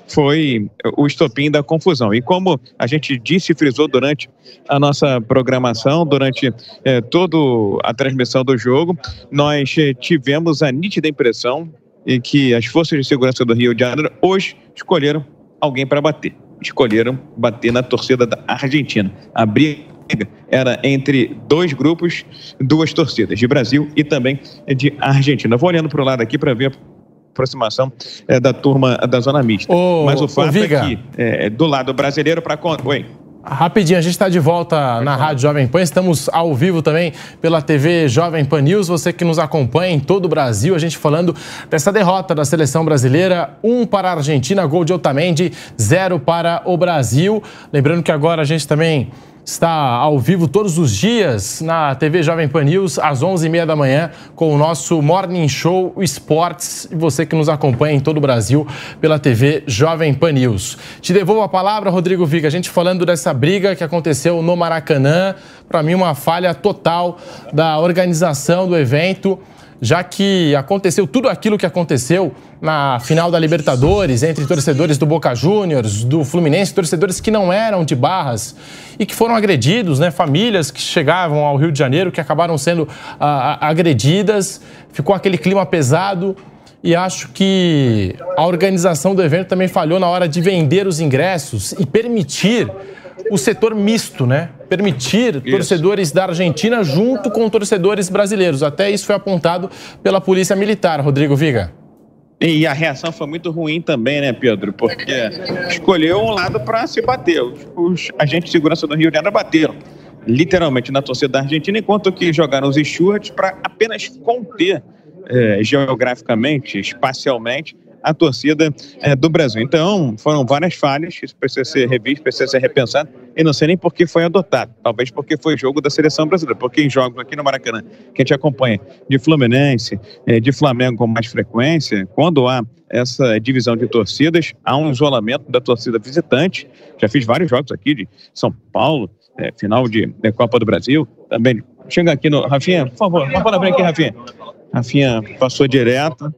Speaker 6: Foi o estopim da confusão. E como a gente disse e frisou durante a nossa programação, durante é, toda a transmissão do jogo, nós eh, tivemos a nítida impressão e que as forças de segurança do Rio de Janeiro hoje escolheram alguém para bater. Escolheram bater na torcida da Argentina. Abrir era entre dois grupos, duas torcidas, de Brasil e também de Argentina. Vou olhando para o lado aqui para ver a aproximação é, da turma da Zona Mista.
Speaker 2: Ô,
Speaker 6: Mas o fato é que, é, do lado brasileiro para... Oi.
Speaker 2: Rapidinho, a gente está de volta na Rádio Jovem Pan, estamos ao vivo também pela TV Jovem Pan News, você que nos acompanha em todo o Brasil, a gente falando dessa derrota da seleção brasileira, um para a Argentina, gol de Otamendi, zero para o Brasil. Lembrando que agora a gente também está ao vivo todos os dias na TV Jovem Pan News, às 11h30 da manhã, com o nosso Morning Show Esportes. E você que nos acompanha em todo o Brasil pela TV Jovem Pan News. Te devolvo a palavra, Rodrigo Viga. A gente falando dessa briga que aconteceu no Maracanã. Para mim, uma falha total da organização do evento já que aconteceu tudo aquilo que aconteceu na final da Libertadores entre torcedores do Boca Juniors, do Fluminense, torcedores que não eram de Barras e que foram agredidos, né? Famílias que chegavam ao Rio de Janeiro que acabaram sendo ah, agredidas. Ficou aquele clima pesado e acho que a organização do evento também falhou na hora de vender os ingressos e permitir o setor misto, né? Permitir isso. torcedores da Argentina junto com torcedores brasileiros. Até isso foi apontado pela Polícia Militar, Rodrigo Viga.
Speaker 6: E a reação foi muito ruim também, né, Pedro? Porque escolheu um lado para se bater. Os, os, agentes de segurança do Rio de Janeiro bateram, literalmente, na torcida da Argentina, enquanto que jogaram os Stuarts para apenas conter eh, geograficamente, espacialmente, a torcida é, do Brasil. Então, foram várias falhas, isso precisa ser revisto, precisa ser repensado, e não sei nem por que foi adotado, talvez porque foi jogo da seleção brasileira, porque em jogos aqui no Maracanã, que a gente acompanha de Fluminense, é, de Flamengo com mais frequência, quando há essa divisão de torcidas, há um isolamento da torcida visitante, já fiz vários jogos aqui de São Paulo, é, final de, de, Copa do Brasil, também, chega aqui no, Rafinha, por favor, na frente aqui, Rafinha, Rafinha passou direto,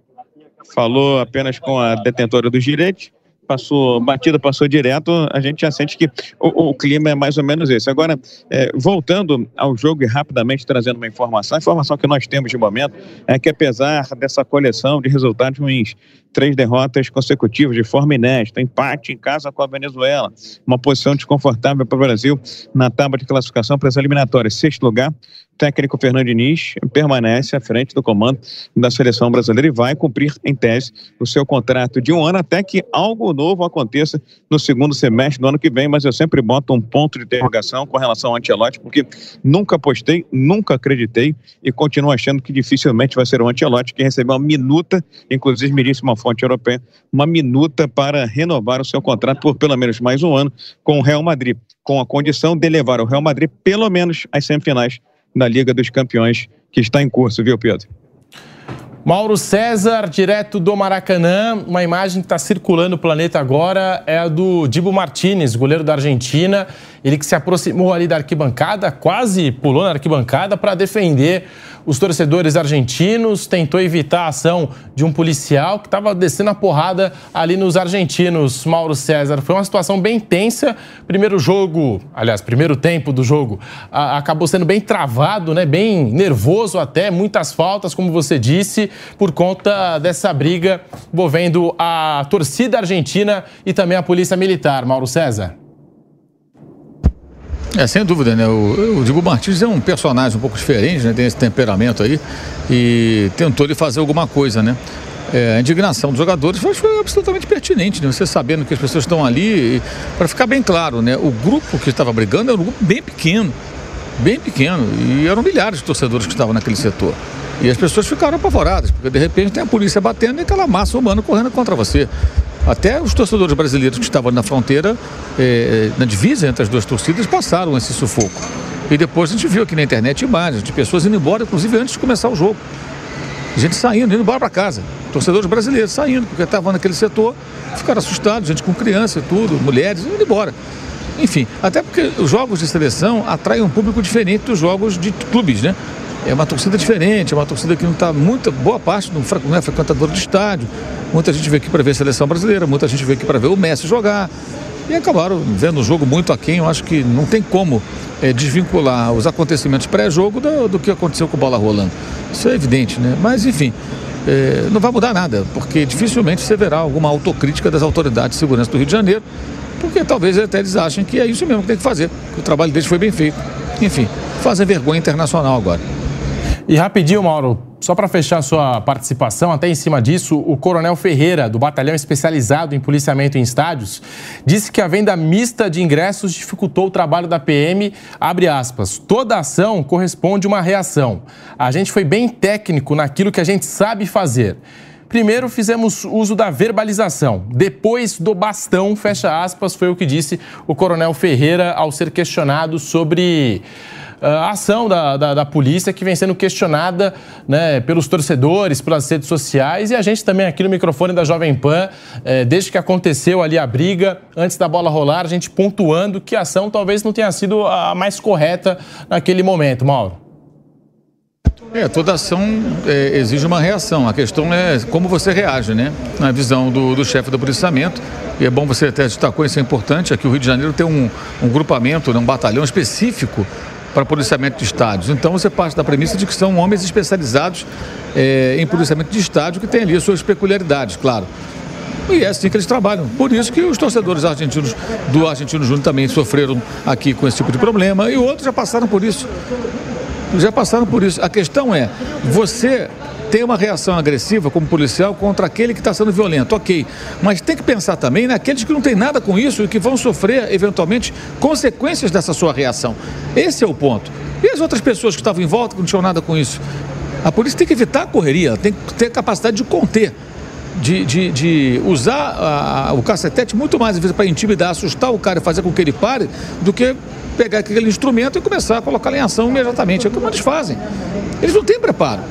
Speaker 6: falou apenas com a detentora dos direitos, passou batida, passou direto, a gente já sente que o, o clima é mais ou menos esse. Agora, é, voltando ao jogo e rapidamente trazendo uma informação, a informação que nós temos de momento é que apesar dessa coleção de resultados ruins, três derrotas consecutivas de forma inédita, empate em casa com a Venezuela, uma posição desconfortável para o Brasil na tábua de classificação para as eliminatórias. Sexto lugar, técnico Fernando Diniz permanece à frente do comando da seleção brasileira e vai cumprir, em tese, o seu contrato de um ano até que algo novo aconteça no segundo semestre do ano que vem, mas eu sempre boto um ponto de interrogação com relação ao Antelote, porque nunca apostei, nunca acreditei e continuo achando que dificilmente vai ser o Antelote que recebeu uma minuta, inclusive me disse uma fonte europeia, uma minuta para renovar o seu contrato por pelo menos mais um ano com o Real Madrid, com a condição de levar o Real Madrid pelo menos às semifinais da Liga dos Campeões que está em curso, viu, Pedro?
Speaker 2: Mauro César, direto do Maracanã. Uma imagem que está circulando no planeta agora é a do Dibu Martinez, goleiro da Argentina. Ele que se aproximou ali da arquibancada, quase pulou na arquibancada para defender os torcedores argentinos, tentou evitar a ação de um policial que estava descendo a porrada ali nos argentinos, Mauro César. Foi uma situação bem tensa. Primeiro jogo, aliás, primeiro tempo do jogo, a, acabou sendo bem travado, né? bem nervoso até, muitas faltas, como você disse, por conta dessa briga envolvendo a torcida argentina e também a polícia militar. Mauro César.
Speaker 1: É, sem dúvida, né? O, o Dibu Martins é um personagem um pouco diferente, né? Tem esse temperamento aí e tentou ele fazer alguma coisa, né? É, a indignação dos jogadores foi, foi absolutamente pertinente, né? Você sabendo que as pessoas estão ali, para ficar bem claro, né? O grupo que estava brigando era um grupo bem pequeno, bem pequeno, e eram milhares de torcedores que estavam naquele setor. E as pessoas ficaram apavoradas, porque de repente tem a polícia batendo e aquela massa humana correndo contra você. Até os torcedores brasileiros que estavam na fronteira, eh, na divisa entre as duas torcidas, passaram esse sufoco. E depois a gente viu aqui na internet imagens de pessoas indo embora, inclusive antes de começar o jogo. Gente saindo, indo embora para casa. Torcedores brasileiros saindo, porque estavam naquele setor, ficaram assustados, gente com criança e tudo, mulheres, indo embora. Enfim, até porque os jogos de seleção atraem um público diferente dos jogos de clubes, né? É uma torcida diferente, é uma torcida que não está muito, boa parte não, é frequentadora de estádio. Muita gente veio aqui para ver a seleção brasileira, muita gente veio aqui para ver o Messi jogar. E acabaram vendo o jogo muito aquém. Eu acho que não tem como é, desvincular os acontecimentos pré-jogo do, do, que aconteceu com a bola rolando. Isso é evidente, né? Mas, enfim, é, não vai mudar nada, porque dificilmente você verá alguma autocrítica das autoridades de segurança do Rio de Janeiro, porque talvez até eles achem que é isso mesmo que tem que fazer, que o trabalho deles foi bem feito. Enfim, fazem vergonha internacional agora.
Speaker 2: E rapidinho, Mauro, só para fechar sua participação, até em cima disso, o Coronel Ferreira, do Batalhão Especializado em Policiamento em Estádios, disse que a venda mista de ingressos dificultou o trabalho da PM. Abre aspas. Toda ação corresponde a uma reação. A gente foi bem técnico naquilo que a gente sabe fazer. Primeiro fizemos uso da verbalização, depois do bastão, fecha aspas, foi o que disse o Coronel Ferreira ao ser questionado sobre a ação da, da, da, polícia que vem sendo questionada né, pelos torcedores, pelas redes sociais e a gente também aqui no microfone da Jovem Pan, é, desde que aconteceu ali a briga, antes da bola rolar, a gente pontuando que a ação talvez não tenha sido a mais correta naquele momento, Mauro.
Speaker 1: É, toda ação é, exige uma reação. A questão é como você reage, né? Na visão do, do chefe do policiamento. E é bom você até destacou, isso é importante, aqui o Rio de Janeiro tem um, um grupamento, né, um batalhão específico para policiamento de estádios. Então você parte da premissa de que são homens especializados é, em policiamento de estádio que têm ali as suas peculiaridades, claro. E é assim que eles trabalham. Por isso que os torcedores argentinos do Argentino Júnior também sofreram aqui com esse tipo de problema e outros já passaram por isso. Já passaram por isso. A questão é, você tem uma reação agressiva como policial contra aquele que está sendo violento, ok. Mas tem que pensar também naqueles que não têm nada com isso e que vão sofrer, eventualmente, consequências dessa sua reação. Esse é o ponto. E as outras pessoas que estavam em volta que não tinham nada com isso? A polícia tem que evitar a correria, tem que ter capacidade de conter. De, de, de, usar a, o cacetete muito mais, vezes, para intimidar, assustar o cara e fazer com que ele pare, do que pegar aquele instrumento e começar a colocar em ação imediatamente. É o que eles fazem. Eles não têm preparo.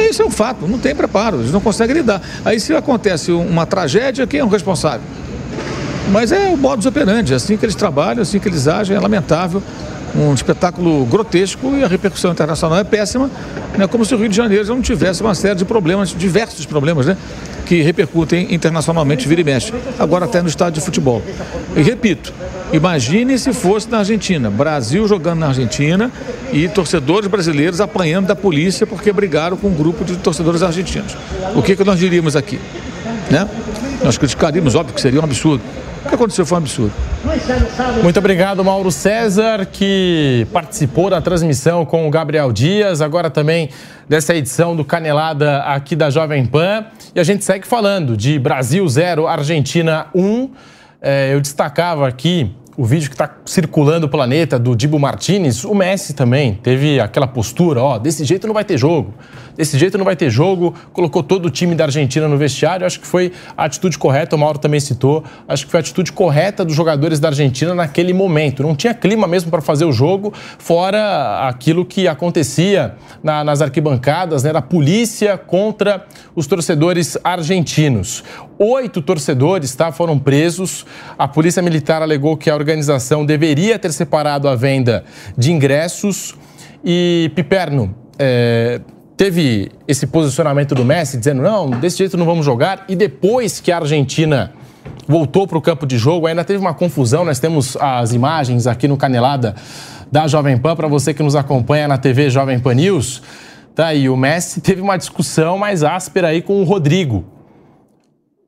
Speaker 1: Isso é um fato, não tem preparo, eles não conseguem lidar. Aí se acontece uma tragédia, quem é o responsável? Mas é o modus operandi, é assim que eles trabalham, assim que eles agem, é lamentável. Um espetáculo grotesco e a repercussão internacional é péssima, né? como se o Rio de Janeiro não tivesse uma série de problemas, diversos problemas, né? que repercutem internacionalmente, vira e mexe. Agora até no estádio de futebol. E repito, imagine se fosse na Argentina, Brasil jogando na Argentina e torcedores brasileiros apanhando da polícia porque brigaram com um grupo de torcedores argentinos. O que, que nós diríamos aqui? Né? Nós criticaríamos, óbvio que seria um absurdo. O que aconteceu foi um absurdo.
Speaker 2: Muito obrigado, Mauro César, que participou da transmissão com o Gabriel Dias, agora também dessa edição do Canelada aqui da Jovem Pan. E a gente segue falando de Brasil 0, Argentina 1. É, eu destacava aqui o vídeo que está circulando o planeta do Dibo Martinez, o Messi também teve aquela postura, ó, desse jeito não vai ter jogo, desse jeito não vai ter jogo, colocou todo o time da Argentina no vestiário, acho que foi a atitude correta, o Mauro também citou, acho que foi a atitude correta dos jogadores da Argentina naquele momento, não tinha clima mesmo para fazer o jogo, fora aquilo que acontecia na, nas arquibancadas, né, da polícia contra os torcedores argentinos. Oito torcedores tá, foram presos, a polícia militar alegou que a organização deveria ter separado a venda de ingressos. E Piperno é, teve esse posicionamento do Messi dizendo: não, desse jeito não vamos jogar. E depois que a Argentina voltou para o campo de jogo, ainda teve uma confusão. Nós temos as imagens aqui no Canelada da Jovem Pan, para você que nos acompanha na TV Jovem Pan News. Tá aí, o Messi teve uma discussão mais áspera aí com o Rodrigo,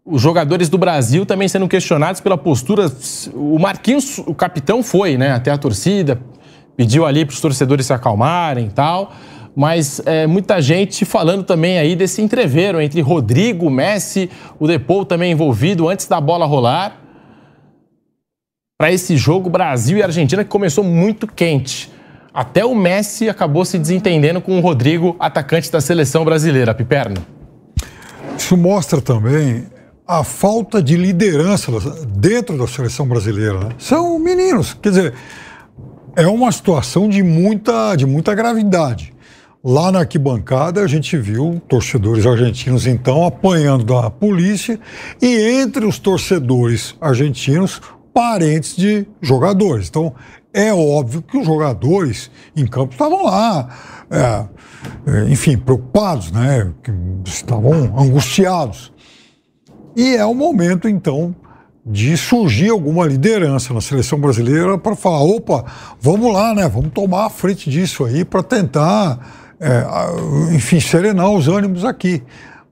Speaker 2: os jogadores do Brasil também sendo questionados pela postura. O Marquinhos, o capitão, foi né, até a torcida, pediu ali para os torcedores se acalmarem e tal. Mas é, muita gente falando também aí desse entreveiro entre Rodrigo, Messi, o Depou também envolvido antes da bola rolar. Para esse jogo Brasil e Argentina que começou muito quente. Até o Messi acabou se desentendendo com o Rodrigo, atacante da seleção brasileira, Piperno.
Speaker 4: Isso mostra também a falta de liderança dentro da seleção brasileira. Né? São meninos, quer dizer, é uma situação de muita, de muita gravidade. Lá na arquibancada a gente viu torcedores argentinos então apanhando da polícia e entre os torcedores argentinos parentes de jogadores. Então é óbvio que os jogadores em campo estavam lá, é, é enfim, preocupados, né? Estavam angustiados. E é o momento, então, de surgir alguma liderança na seleção brasileira para falar: opa, vamos lá, né? Vamos tomar a frente disso aí para tentar, é, enfim, serenar os ânimos aqui.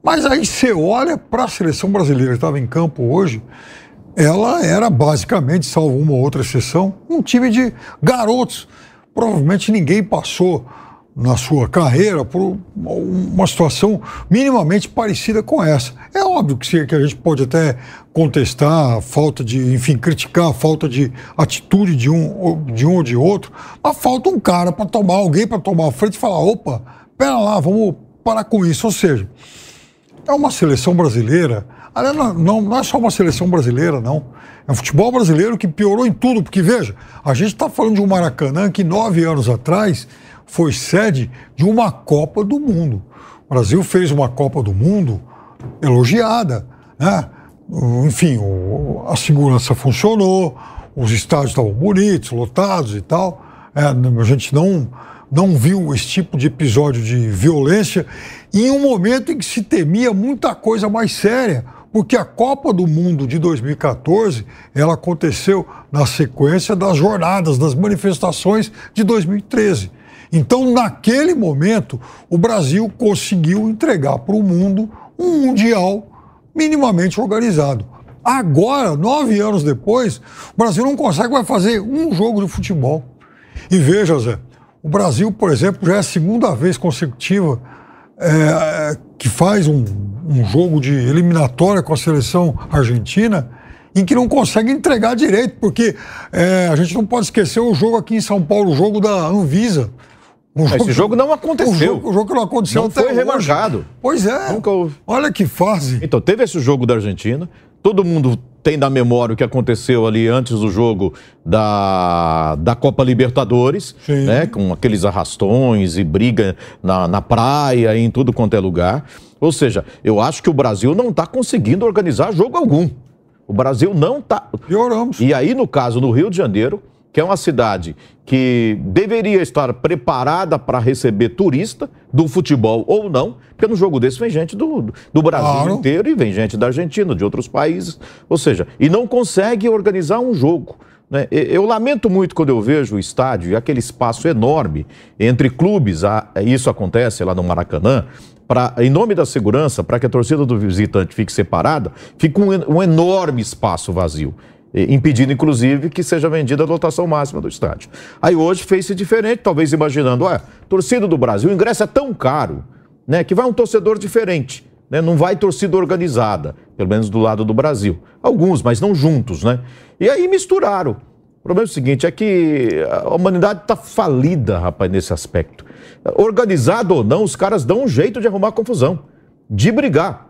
Speaker 4: Mas aí você olha para a seleção brasileira que estava em campo hoje, ela era basicamente, salvo uma ou outra exceção, um time de garotos. Provavelmente ninguém passou na sua carreira por uma situação minimamente parecida com essa. É óbvio que, que a gente pode até contestar a falta de, enfim, criticar a falta de atitude de um, de um ou de outro, mas falta um cara para tomar, alguém para tomar a frente e falar: opa, pera lá, vamos parar com isso. Ou seja, é uma seleção brasileira. Não, não, não é só uma seleção brasileira, não. É um futebol brasileiro que piorou em tudo, porque veja, a gente está falando de um Maracanã que nove anos atrás foi sede de uma Copa do Mundo. O Brasil fez uma Copa do Mundo elogiada, né? Enfim, a segurança funcionou, os estádios estavam bonitos, lotados e tal. É, a gente não, não viu esse tipo de episódio de violência em um momento em que se temia muita coisa mais séria, porque a Copa do Mundo de 2014 ela aconteceu na sequência das jornadas, das manifestações de 2013. Então, naquele momento, o Brasil conseguiu entregar para o mundo um Mundial minimamente organizado. Agora, nove anos depois, o Brasil não consegue mais fazer um jogo de futebol. E veja, Zé, o Brasil, por exemplo, já é a segunda vez consecutiva é, que faz um, um jogo de eliminatória com a seleção argentina em que não consegue entregar direito, porque é, a gente não pode esquecer o jogo aqui em São Paulo, o jogo da Anvisa,
Speaker 5: um Esse jogo, não aconteceu. O
Speaker 4: jogo, o jogo que não aconteceu
Speaker 5: não foi remarcado.
Speaker 4: Pois é. Nunca... Olha que fase.
Speaker 5: Então, teve esse jogo da Argentina. Todo mundo tem da memória o que aconteceu ali antes do jogo da, da Copa Libertadores, Sim. né? Com aqueles arrastões e briga na, na praia, em tudo quanto é lugar. Ou seja, eu acho que o Brasil não está conseguindo organizar jogo algum. O Brasil não está.
Speaker 4: Pioramos.
Speaker 5: E aí, no caso, no Rio de Janeiro, que é uma cidade que deveria estar preparada para receber turista do futebol ou não, porque no jogo desse vem gente do, do Brasil claro. inteiro e vem gente da Argentina, de outros países, ou seja, e não consegue organizar um jogo. Né? Eu lamento muito quando eu vejo o estádio e aquele espaço enorme entre clubes, isso acontece lá no Maracanã, pra, em nome da segurança, para que a torcida do visitante fique separada, fica um, um enorme espaço vazio. Impedindo inclusive que seja vendida a lotação máxima do estádio. Aí hoje fez-se diferente, talvez imaginando, ah, torcida do Brasil, o ingresso é tão caro, né, que vai um torcedor diferente, né, não vai torcida organizada, pelo menos do lado do Brasil. Alguns, mas não juntos, né? E aí misturaram. O problema é o seguinte, é que a humanidade está falida, rapaz, nesse aspecto. Organizado ou não, os caras dão um jeito de arrumar confusão, de brigar.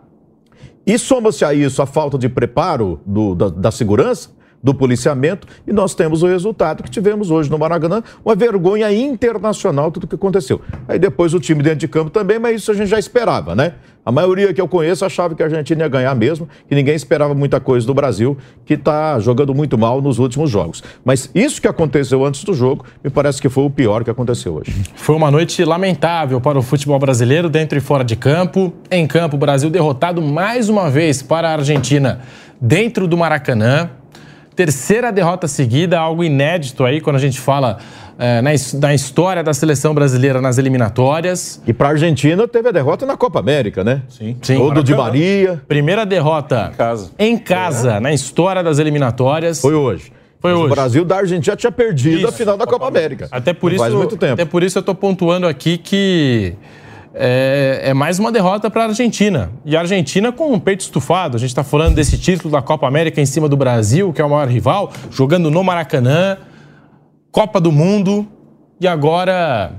Speaker 5: E soma-se a isso a falta de preparo do, da, da segurança, do policiamento, e nós temos o resultado que tivemos hoje no Maracanã, uma vergonha internacional tudo o que aconteceu. Aí depois o time dentro de campo também, mas isso a gente já esperava, né? A maioria que eu conheço achava que a Argentina ia ganhar mesmo, que ninguém esperava muita coisa do Brasil, que está jogando muito mal nos últimos jogos. Mas isso que aconteceu antes do jogo, me parece que foi o pior que aconteceu hoje.
Speaker 2: Foi uma noite lamentável para o futebol brasileiro, dentro e fora de campo. Em campo, o Brasil derrotado mais uma vez para a Argentina dentro do Maracanã. Terceira derrota seguida, algo inédito aí quando a gente fala é, na, na, história da seleção brasileira nas eliminatórias.
Speaker 5: E para a Argentina teve a derrota na Copa América, né?
Speaker 2: Sim. Sim.
Speaker 5: Todo de Maria.
Speaker 2: Primeira derrota em casa, em casa é. na história das eliminatórias.
Speaker 5: Foi hoje.
Speaker 2: Foi hoje.
Speaker 5: O Brasil da Argentina tinha perdido isso. a final da Copa América.
Speaker 2: Até por isso, faz muito tempo. Até por isso eu estou pontuando aqui que é, é, mais uma derrota para a Argentina. E a Argentina com um peito estufado. A gente está falando desse título da Copa América em cima do Brasil, que é o maior rival, jogando no Maracanã, Copa do Mundo. E agora,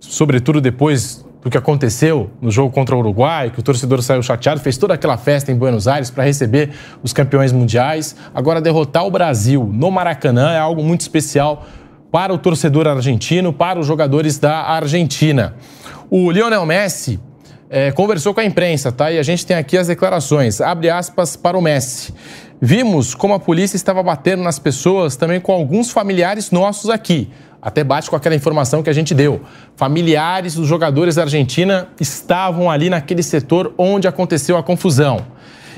Speaker 2: sobretudo depois do que aconteceu no jogo contra o Uruguai, que o torcedor saiu chateado, fez toda aquela festa em Buenos Aires para receber os campeões mundiais. Agora, derrotar o Brasil no Maracanã é algo muito especial para o torcedor argentino, para os jogadores da Argentina. O Lionel Messi é, conversou com a imprensa, tá? E a gente tem aqui as declarações. Abre aspas para o Messi. Vimos como a polícia estava batendo nas pessoas, também com alguns familiares nossos aqui. Até bate com aquela informação que a gente deu. Familiares dos jogadores da Argentina estavam ali naquele setor onde aconteceu a confusão.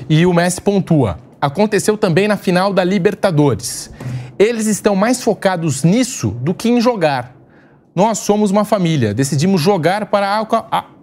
Speaker 2: E o Messi pontua. Aconteceu também na final da Libertadores. Eles estão mais focados nisso do que em jogar nós somos uma família, decidimos jogar para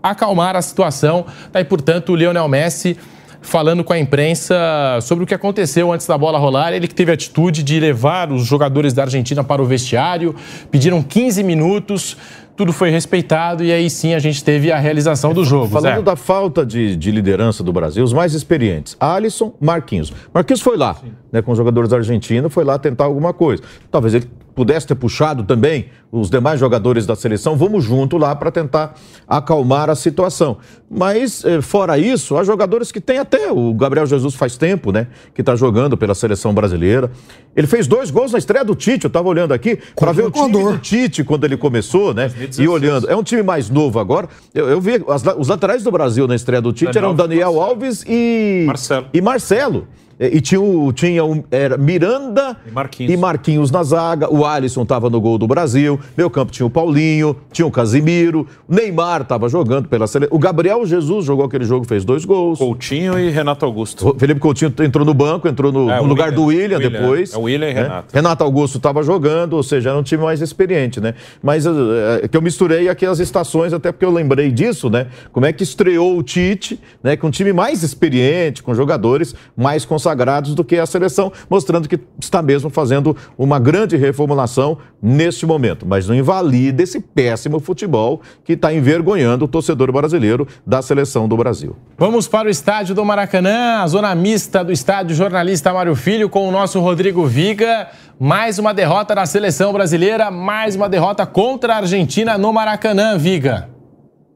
Speaker 2: acalmar a situação. Daí, portanto, o Lionel Messi falando com a imprensa sobre o que aconteceu antes da bola rolar. Ele que teve a atitude de levar os jogadores da Argentina para o vestiário, pediram 15 minutos, tudo foi respeitado e aí sim a gente teve a realização do jogo.
Speaker 5: Falando Zé. da falta de, de, liderança do Brasil, os mais experientes, Alisson, Marquinhos. Marquinhos foi lá, né, com os jogadores da Argentina, foi lá tentar alguma coisa. Talvez ele pudesse ter puxado também os demais jogadores da seleção, vamos junto lá para tentar acalmar a situação. Mas, eh, fora isso, há jogadores que tem até. O Gabriel Jesus faz tempo, né? Que está jogando pela seleção brasileira. Ele fez dois gols na estreia do Tite, eu estava olhando aqui, para ver o time do Tite quando ele começou, né? E olhando. É um time mais novo agora. Eu, eu vi, as, os laterais do Brasil na estreia do Tite Daniel eram Daniel Alves e.
Speaker 3: Marcelo.
Speaker 5: E Marcelo. É, e tinha, o, tinha o, era Miranda e Marquinhos. e Marquinhos na zaga. O Alisson estava no gol do Brasil. Meu campo tinha o Paulinho, tinha o Casimiro. O Neymar estava jogando pela seleção. O Gabriel Jesus jogou aquele jogo, fez dois gols.
Speaker 3: Coutinho e Renato Augusto.
Speaker 5: O Felipe Coutinho entrou no banco, entrou no, é, no lugar William, do William, William, depois.
Speaker 3: É o William e né? Renato.
Speaker 5: Renato Augusto estava jogando, ou seja, era um time mais experiente, né? Mas é, que eu misturei aqui as estações, até porque eu lembrei disso, né? Como é que estreou o Tite, né? Com um time mais experiente, com jogadores mais consagrados do que a seleção, mostrando que está mesmo fazendo uma grande reformulação neste momento. Mas não invalida esse péssimo futebol que está envergonhando o torcedor brasileiro da seleção do Brasil.
Speaker 2: Vamos para o estádio do Maracanã, a zona mista do estádio jornalista Mário Filho com o nosso Rodrigo Viga. Mais uma derrota da seleção brasileira, mais uma derrota contra a Argentina no Maracanã, Viga.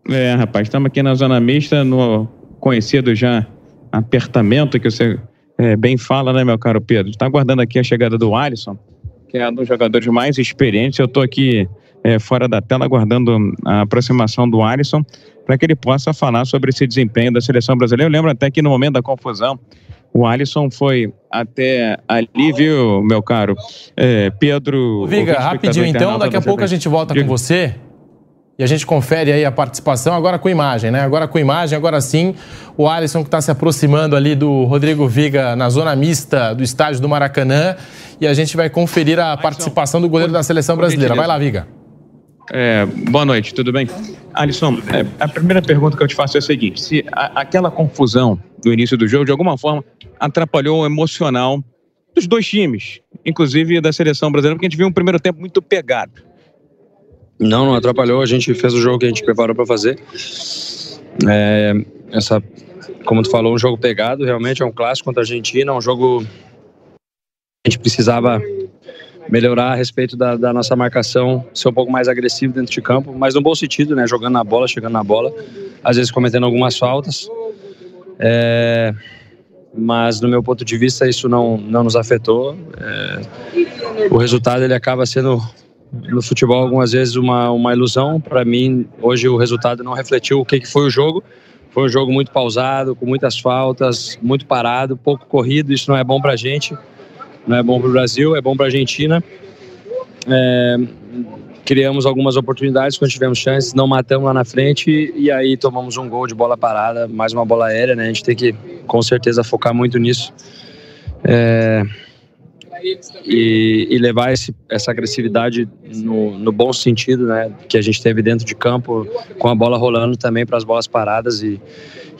Speaker 6: É, rapaz, estamos aqui na zona mista, no conhecido já apertamento que você é, bem fala, né, meu caro Pedro? Está aguardando aqui a chegada do Alisson, que é um dos jogadores mais experientes. Eu estou aqui é, fora da tela aguardando a aproximação do Alisson para que ele possa falar sobre esse desempenho da seleção brasileira. Eu lembro até que no momento da confusão, o Alisson foi até ali, viu, meu caro é, Pedro.
Speaker 2: Viga, rapidinho então, daqui a pouco a gente volta com você. E a gente confere aí a participação agora com imagem, né? Agora com imagem, agora sim, o Alisson que está se aproximando ali do Rodrigo Viga na zona mista do estádio do Maracanã. E a gente vai conferir a participação do goleiro da seleção brasileira. Vai lá, Viga.
Speaker 6: É, boa noite, tudo bem? Alisson, é, a primeira pergunta que eu te faço é a seguinte: se a, aquela confusão do início do jogo, de alguma forma, atrapalhou o emocional dos dois times, inclusive da seleção brasileira, porque a gente viu um primeiro tempo muito pegado.
Speaker 7: Não, não atrapalhou. A gente fez o jogo que a gente preparou para fazer. É, essa, como tu falou, um jogo pegado. Realmente é um clássico contra a Argentina, um jogo a gente precisava melhorar a respeito da, da, nossa marcação, ser um pouco mais agressivo dentro de campo, mas no bom sentido, né? Jogando na bola, chegando na bola, às vezes cometendo algumas faltas. É, mas no meu ponto de vista isso não, não nos afetou. É, o resultado ele acaba sendo no futebol algumas vezes uma, uma ilusão. Para mim, hoje o resultado não refletiu o que, que foi o jogo. Foi um jogo muito pausado, com muitas faltas, muito parado, pouco corrido. Isso não é bom para a gente, não é bom para o Brasil, é bom para a Argentina. É, criamos algumas oportunidades quando tivemos chances, não matamos lá na frente e aí tomamos um gol de bola parada, mais uma bola aérea, né? A gente tem que com certeza focar muito nisso. É, e, e levar esse, essa agressividade no, no, bom sentido, né, que a gente teve dentro de campo, com a bola rolando também para as bolas paradas e,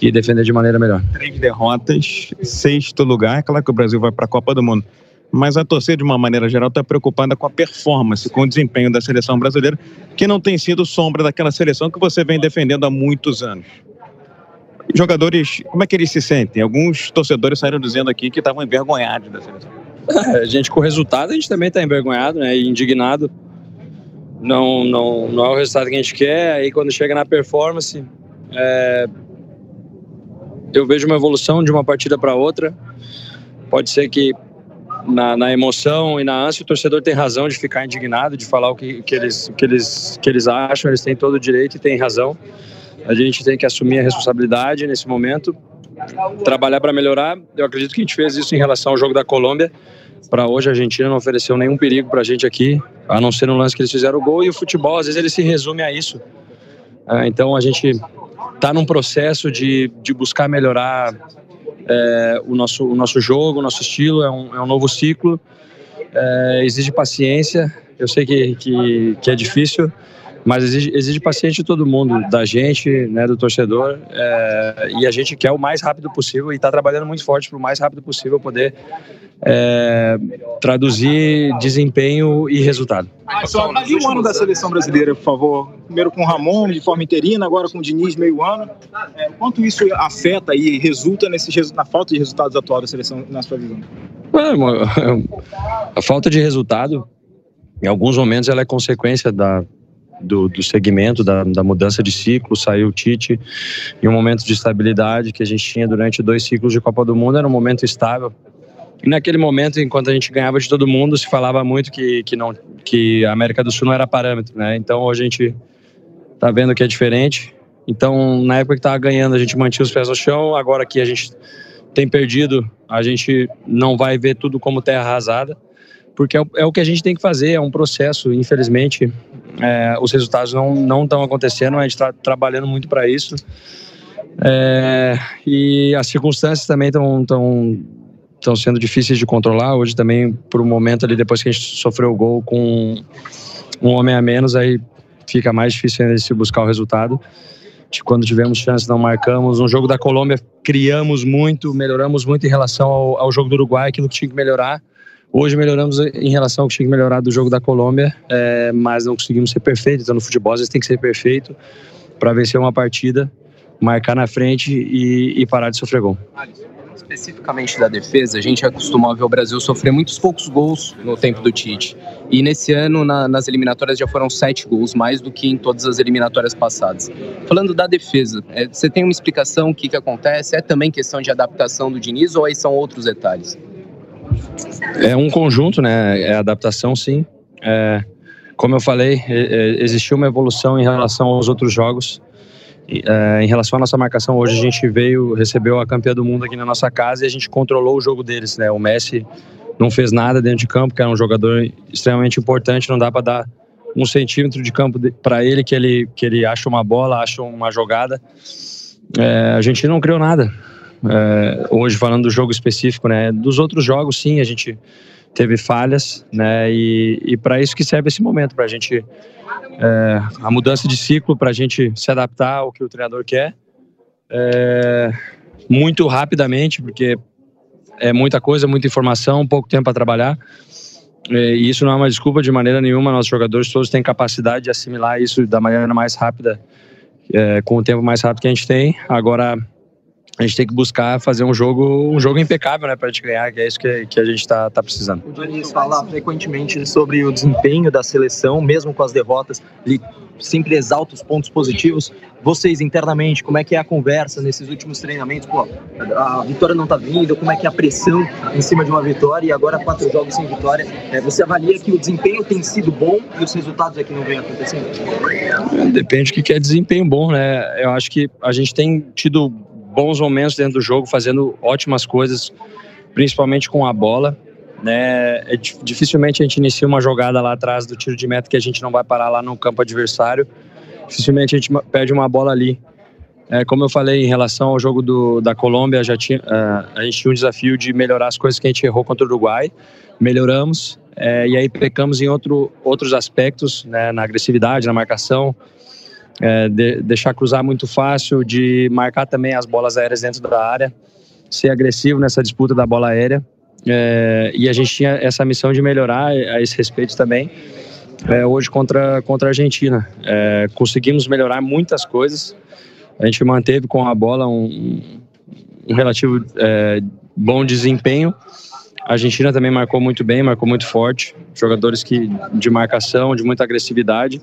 Speaker 7: e defender de maneira melhor.
Speaker 6: Três derrotas, sexto lugar, é claro que o Brasil vai para a Copa do Mundo, mas a torcida, de uma maneira geral, está preocupada com a performance, com o desempenho da seleção brasileira, que não tem sido sombra daquela seleção que você vem defendendo há muitos anos. Jogadores, como é que eles se sentem? Alguns torcedores saíram dizendo aqui que estavam envergonhados da seleção.
Speaker 7: A gente, com o resultado, a gente também está envergonhado né, e indignado. Não, não, não é o resultado que a gente quer. Aí, quando chega na performance, é... eu vejo uma evolução de uma partida para outra. Pode ser que na, na, emoção e na ânsia o torcedor tem razão de ficar indignado, de falar o que, que, eles, que, eles, que eles acham, eles têm todo o direito e têm razão. A gente tem que assumir a responsabilidade nesse momento, trabalhar para melhorar. Eu acredito que a gente fez isso em relação ao jogo da Colômbia. Para hoje, a Argentina não ofereceu nenhum perigo para a gente aqui, a não ser no lance que eles fizeram o gol. E o futebol, às vezes, ele se resume a isso. É, então, a gente está num processo de, de buscar melhorar é, o, nosso, o nosso jogo, o nosso estilo. É um, é um novo ciclo. É, exige paciência. Eu sei que, que, que é difícil, mas exige, exige paciência de todo mundo, da gente, né, do torcedor, é, e a gente quer o mais rápido possível e está trabalhando muito forte para o mais rápido possível poder é, traduzir desempenho e resultado.
Speaker 8: Avalie o ano da seleção brasileira, por favor. Primeiro com o Ramon, de forma interina, agora com o Diniz, meio ano. É, quanto isso afeta e resulta nesse, na falta de resultados atual da seleção, na sua visão?
Speaker 7: a falta de resultado, em alguns momentos, ela é consequência da do, do segmento, da, da, mudança de ciclo, saiu o Tite em um momento de estabilidade que a gente tinha durante dois ciclos de Copa do Mundo, era um momento estável. E naquele momento, enquanto a gente ganhava de todo mundo, se falava muito que, que, não, que a América do Sul não era parâmetro, né? Então hoje a gente tá vendo que é diferente. Então, na época que estava ganhando, a gente mantinha os pés no chão, agora que a gente tem perdido, a gente não vai ver tudo como terra arrasada porque é o, é o, que a gente tem que fazer, é um processo. Infelizmente, é, os resultados não estão acontecendo, a gente está trabalhando muito para isso. É, e as circunstâncias também estão tão, tão sendo difíceis de controlar. Hoje também, por um momento ali, depois que a gente sofreu o gol com um homem a menos, aí fica mais difícil ainda de se buscar o resultado. Quando tivemos chance, não marcamos. No jogo da Colômbia, criamos muito, melhoramos muito em relação ao, ao jogo do Uruguai, aquilo que tinha que melhorar Hoje melhoramos em relação ao que tinha que melhorar do jogo da Colômbia, é, mas não conseguimos ser perfeitos. Então, no futebol, às vezes tem que ser perfeito para vencer uma partida, marcar na frente e, e parar de sofrer gol.
Speaker 9: Especificamente da defesa, a gente acostumou a ver o Brasil sofrer muitos poucos gols no tempo do Tite. E nesse ano, na, nas eliminatórias, já foram sete gols, mais do que em todas as eliminatórias passadas. Falando da defesa, é, você tem uma explicação o que, que acontece? É também questão de adaptação do Diniz ou aí são outros detalhes?
Speaker 7: É um conjunto, né? É adaptação, sim. É, como eu falei, existiu uma evolução em relação aos outros jogos. É, em relação à nossa marcação, hoje a gente veio, recebeu a campeã do mundo aqui na nossa casa e a gente controlou o jogo deles, né? O Messi não fez nada dentro de campo, que era um jogador extremamente importante, não dá para dar um centímetro de campo para ele que ele que ele acha uma bola, acha uma jogada. É, a gente não criou nada. É, hoje falando do jogo específico, né? Dos outros jogos, sim, a gente teve falhas, né? E, e para isso que serve esse momento, para a gente é, a mudança de ciclo, para a gente se adaptar ao que o treinador quer, é, muito rapidamente, porque é muita coisa, muita informação, pouco tempo para trabalhar. É, e isso não é uma desculpa de maneira nenhuma. Nossos jogadores todos têm capacidade de assimilar isso da maneira mais rápida, é, com o tempo mais rápido que a gente tem. Agora a gente tem que buscar fazer um jogo um jogo impecável né, para a gente ganhar, que é isso que, que a gente está tá precisando.
Speaker 8: O Dionísio fala frequentemente sobre o desempenho da seleção, mesmo com as derrotas, ele sempre exalta os pontos positivos. Vocês internamente, como é que é a conversa nesses últimos treinamentos? Pô, a vitória não está vindo, como é que é a pressão em cima de uma vitória e agora quatro jogos sem vitória? É, você avalia que o desempenho tem sido bom e os resultados é que não vem acontecendo?
Speaker 7: Depende do que é desempenho bom, né? Eu acho que a gente tem tido bons momentos dentro do jogo, fazendo ótimas coisas, principalmente com a bola. Né? É, dificilmente a gente inicia uma jogada lá atrás do tiro de meta que a gente não vai parar lá no campo adversário. Dificilmente a gente perde uma bola ali. É, como eu falei em relação ao jogo do, da Colômbia, já tinha, uh, a gente tinha um desafio de melhorar as coisas que a gente errou contra o Uruguai. Melhoramos é, e aí pecamos em outro, outros aspectos, né, na agressividade, na marcação, é, de, deixar cruzar muito fácil, de marcar também as bolas aéreas dentro da área, ser agressivo nessa disputa da bola aérea. É, e a gente tinha essa missão de melhorar a esse respeito também. É, hoje contra, contra a Argentina. É, conseguimos melhorar muitas coisas. A gente manteve com a bola um, um relativo é, bom desempenho. A Argentina também marcou muito bem, marcou muito forte. Jogadores que, de marcação, de muita agressividade.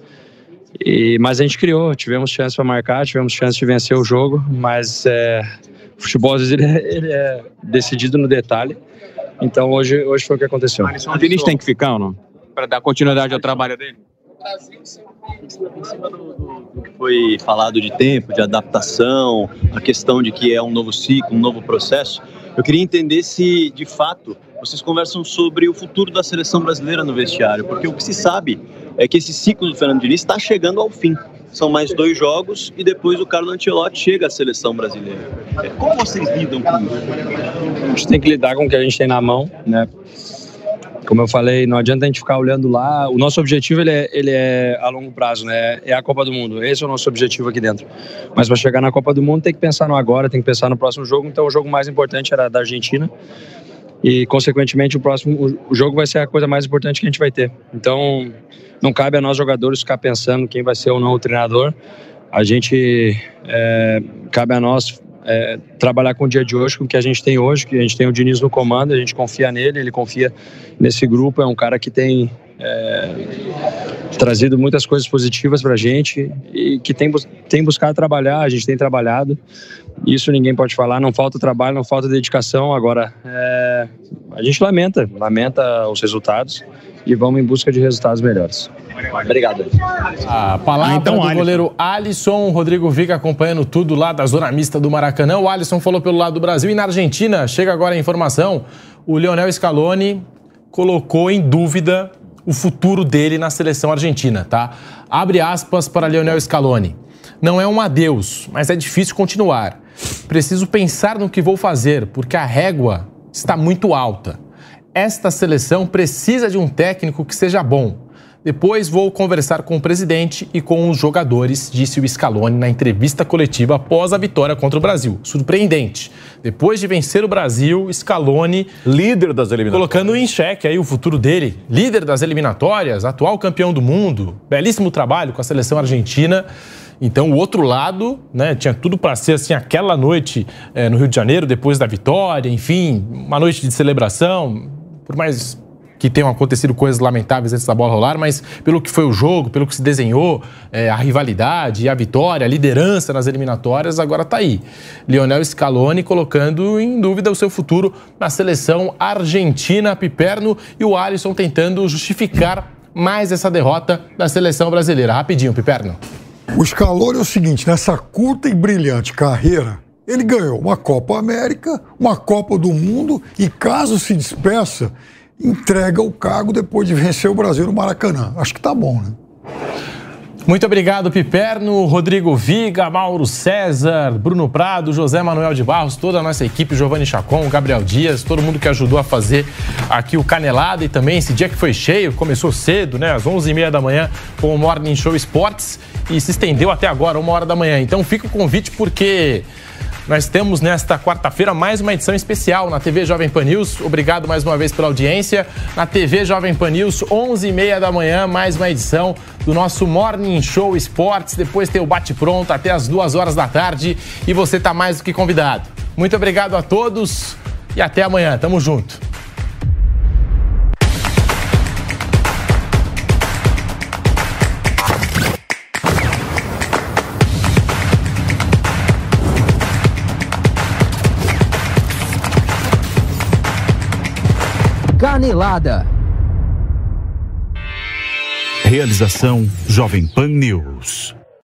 Speaker 7: E, mas a gente criou, tivemos chance para marcar, tivemos chance de vencer o jogo, mas é, o futebol às vezes ele é, ele é, decidido no detalhe. Então hoje, hoje foi o que aconteceu.
Speaker 8: O Diniz tem que ficar ou não? Para dar continuidade ao trabalho dele?
Speaker 10: em cima do, que foi falado de tempo, de adaptação, a questão de que é um novo ciclo, um novo processo, eu queria entender se, de fato, vocês conversam sobre o futuro da seleção brasileira no vestiário, porque o que se sabe é que esse ciclo do Fernando Diniz está chegando ao fim. São mais dois jogos e depois o Carlo Ancelotti chega à seleção brasileira. Como vocês lidam com isso?
Speaker 7: A gente tem que lidar com o que a gente tem na mão, né? Como eu falei, não adianta a gente ficar olhando lá. O nosso objetivo ele é, ele é a longo prazo, né? É a Copa do Mundo. Esse é o nosso objetivo aqui dentro. Mas para chegar na Copa do Mundo tem que pensar no agora, tem que pensar no próximo jogo. Então o jogo mais importante era da Argentina e consequentemente o próximo o jogo vai ser a coisa mais importante que a gente vai ter. Então não cabe a nós jogadores ficar pensando quem vai ser ou não o treinador. A gente é, cabe a nós é, trabalhar com o dia de hoje, com o que a gente tem hoje, que a gente tem o Diniz no comando, a gente confia nele, ele confia nesse grupo, é um cara que tem é, trazido muitas coisas positivas para a gente e que tem, tem buscado trabalhar, a gente tem trabalhado. Isso ninguém pode falar, não falta trabalho, não falta dedicação. Agora, é, a gente lamenta, lamenta os resultados e vamos em busca de resultados melhores.
Speaker 10: Obrigado.
Speaker 2: A palavra ah, então, do Alisson. goleiro Alisson, Rodrigo Viga acompanhando tudo lá da zona mista do Maracanã. O Alisson falou pelo lado do Brasil e na Argentina, chega agora a informação, o Lionel Scaloni colocou em dúvida o futuro dele na seleção argentina, tá? Abre aspas para Lionel Scaloni. Não é um adeus, mas é difícil continuar. Preciso pensar no que vou fazer, porque a régua está muito alta. Esta seleção precisa de um técnico que seja bom. Depois vou conversar com o presidente e com os jogadores, disse o Scaloni na entrevista coletiva após a vitória contra o Brasil. Surpreendente. Depois de vencer o Brasil, Scaloni,
Speaker 5: líder das eliminatórias,
Speaker 2: colocando em xeque aí o futuro dele, líder das eliminatórias, atual campeão do mundo, belíssimo trabalho com a seleção argentina. Então, o outro lado, né, tinha tudo para ser assim aquela noite é, no Rio de Janeiro, depois da vitória, enfim, uma noite de celebração, por mais que tenham acontecido coisas lamentáveis antes da bola rolar, mas pelo que foi o jogo, pelo que se desenhou, é, a rivalidade, a vitória, a liderança nas eliminatórias, agora está aí. Lionel Scaloni colocando em dúvida o seu futuro na seleção argentina, Piperno e o Alisson tentando justificar mais essa derrota da seleção brasileira. Rapidinho, Piperno.
Speaker 4: O Scaloni é o seguinte, nessa curta e brilhante carreira, ele ganhou uma Copa América, uma Copa do Mundo e caso se despeça, entrega o cargo depois de vencer o Brasil no Maracanã. Acho que tá bom, né?
Speaker 2: Muito obrigado, Piperno, Rodrigo Viga, Mauro César, Bruno Prado, José Manuel de Barros, toda a nossa equipe, Giovanni Chacon, Gabriel Dias, todo mundo que ajudou a fazer aqui o Canelada e também esse dia que foi cheio, começou cedo, né, às 11h30 da manhã com o Morning Show Esportes e se estendeu até agora, uma hora da manhã. Então fica o convite porque nós temos nesta quarta-feira mais uma edição especial na TV Jovem Pan News. Obrigado mais uma vez pela audiência. Na TV Jovem Pan News, 11h30 da manhã, mais uma edição do nosso Morning Show Esportes. Depois tem o bate-pronto até as duas horas da tarde e você está mais do que convidado. Muito obrigado a todos e até amanhã. Tamo junto.
Speaker 11: Canelada. Realização Jovem Pan News.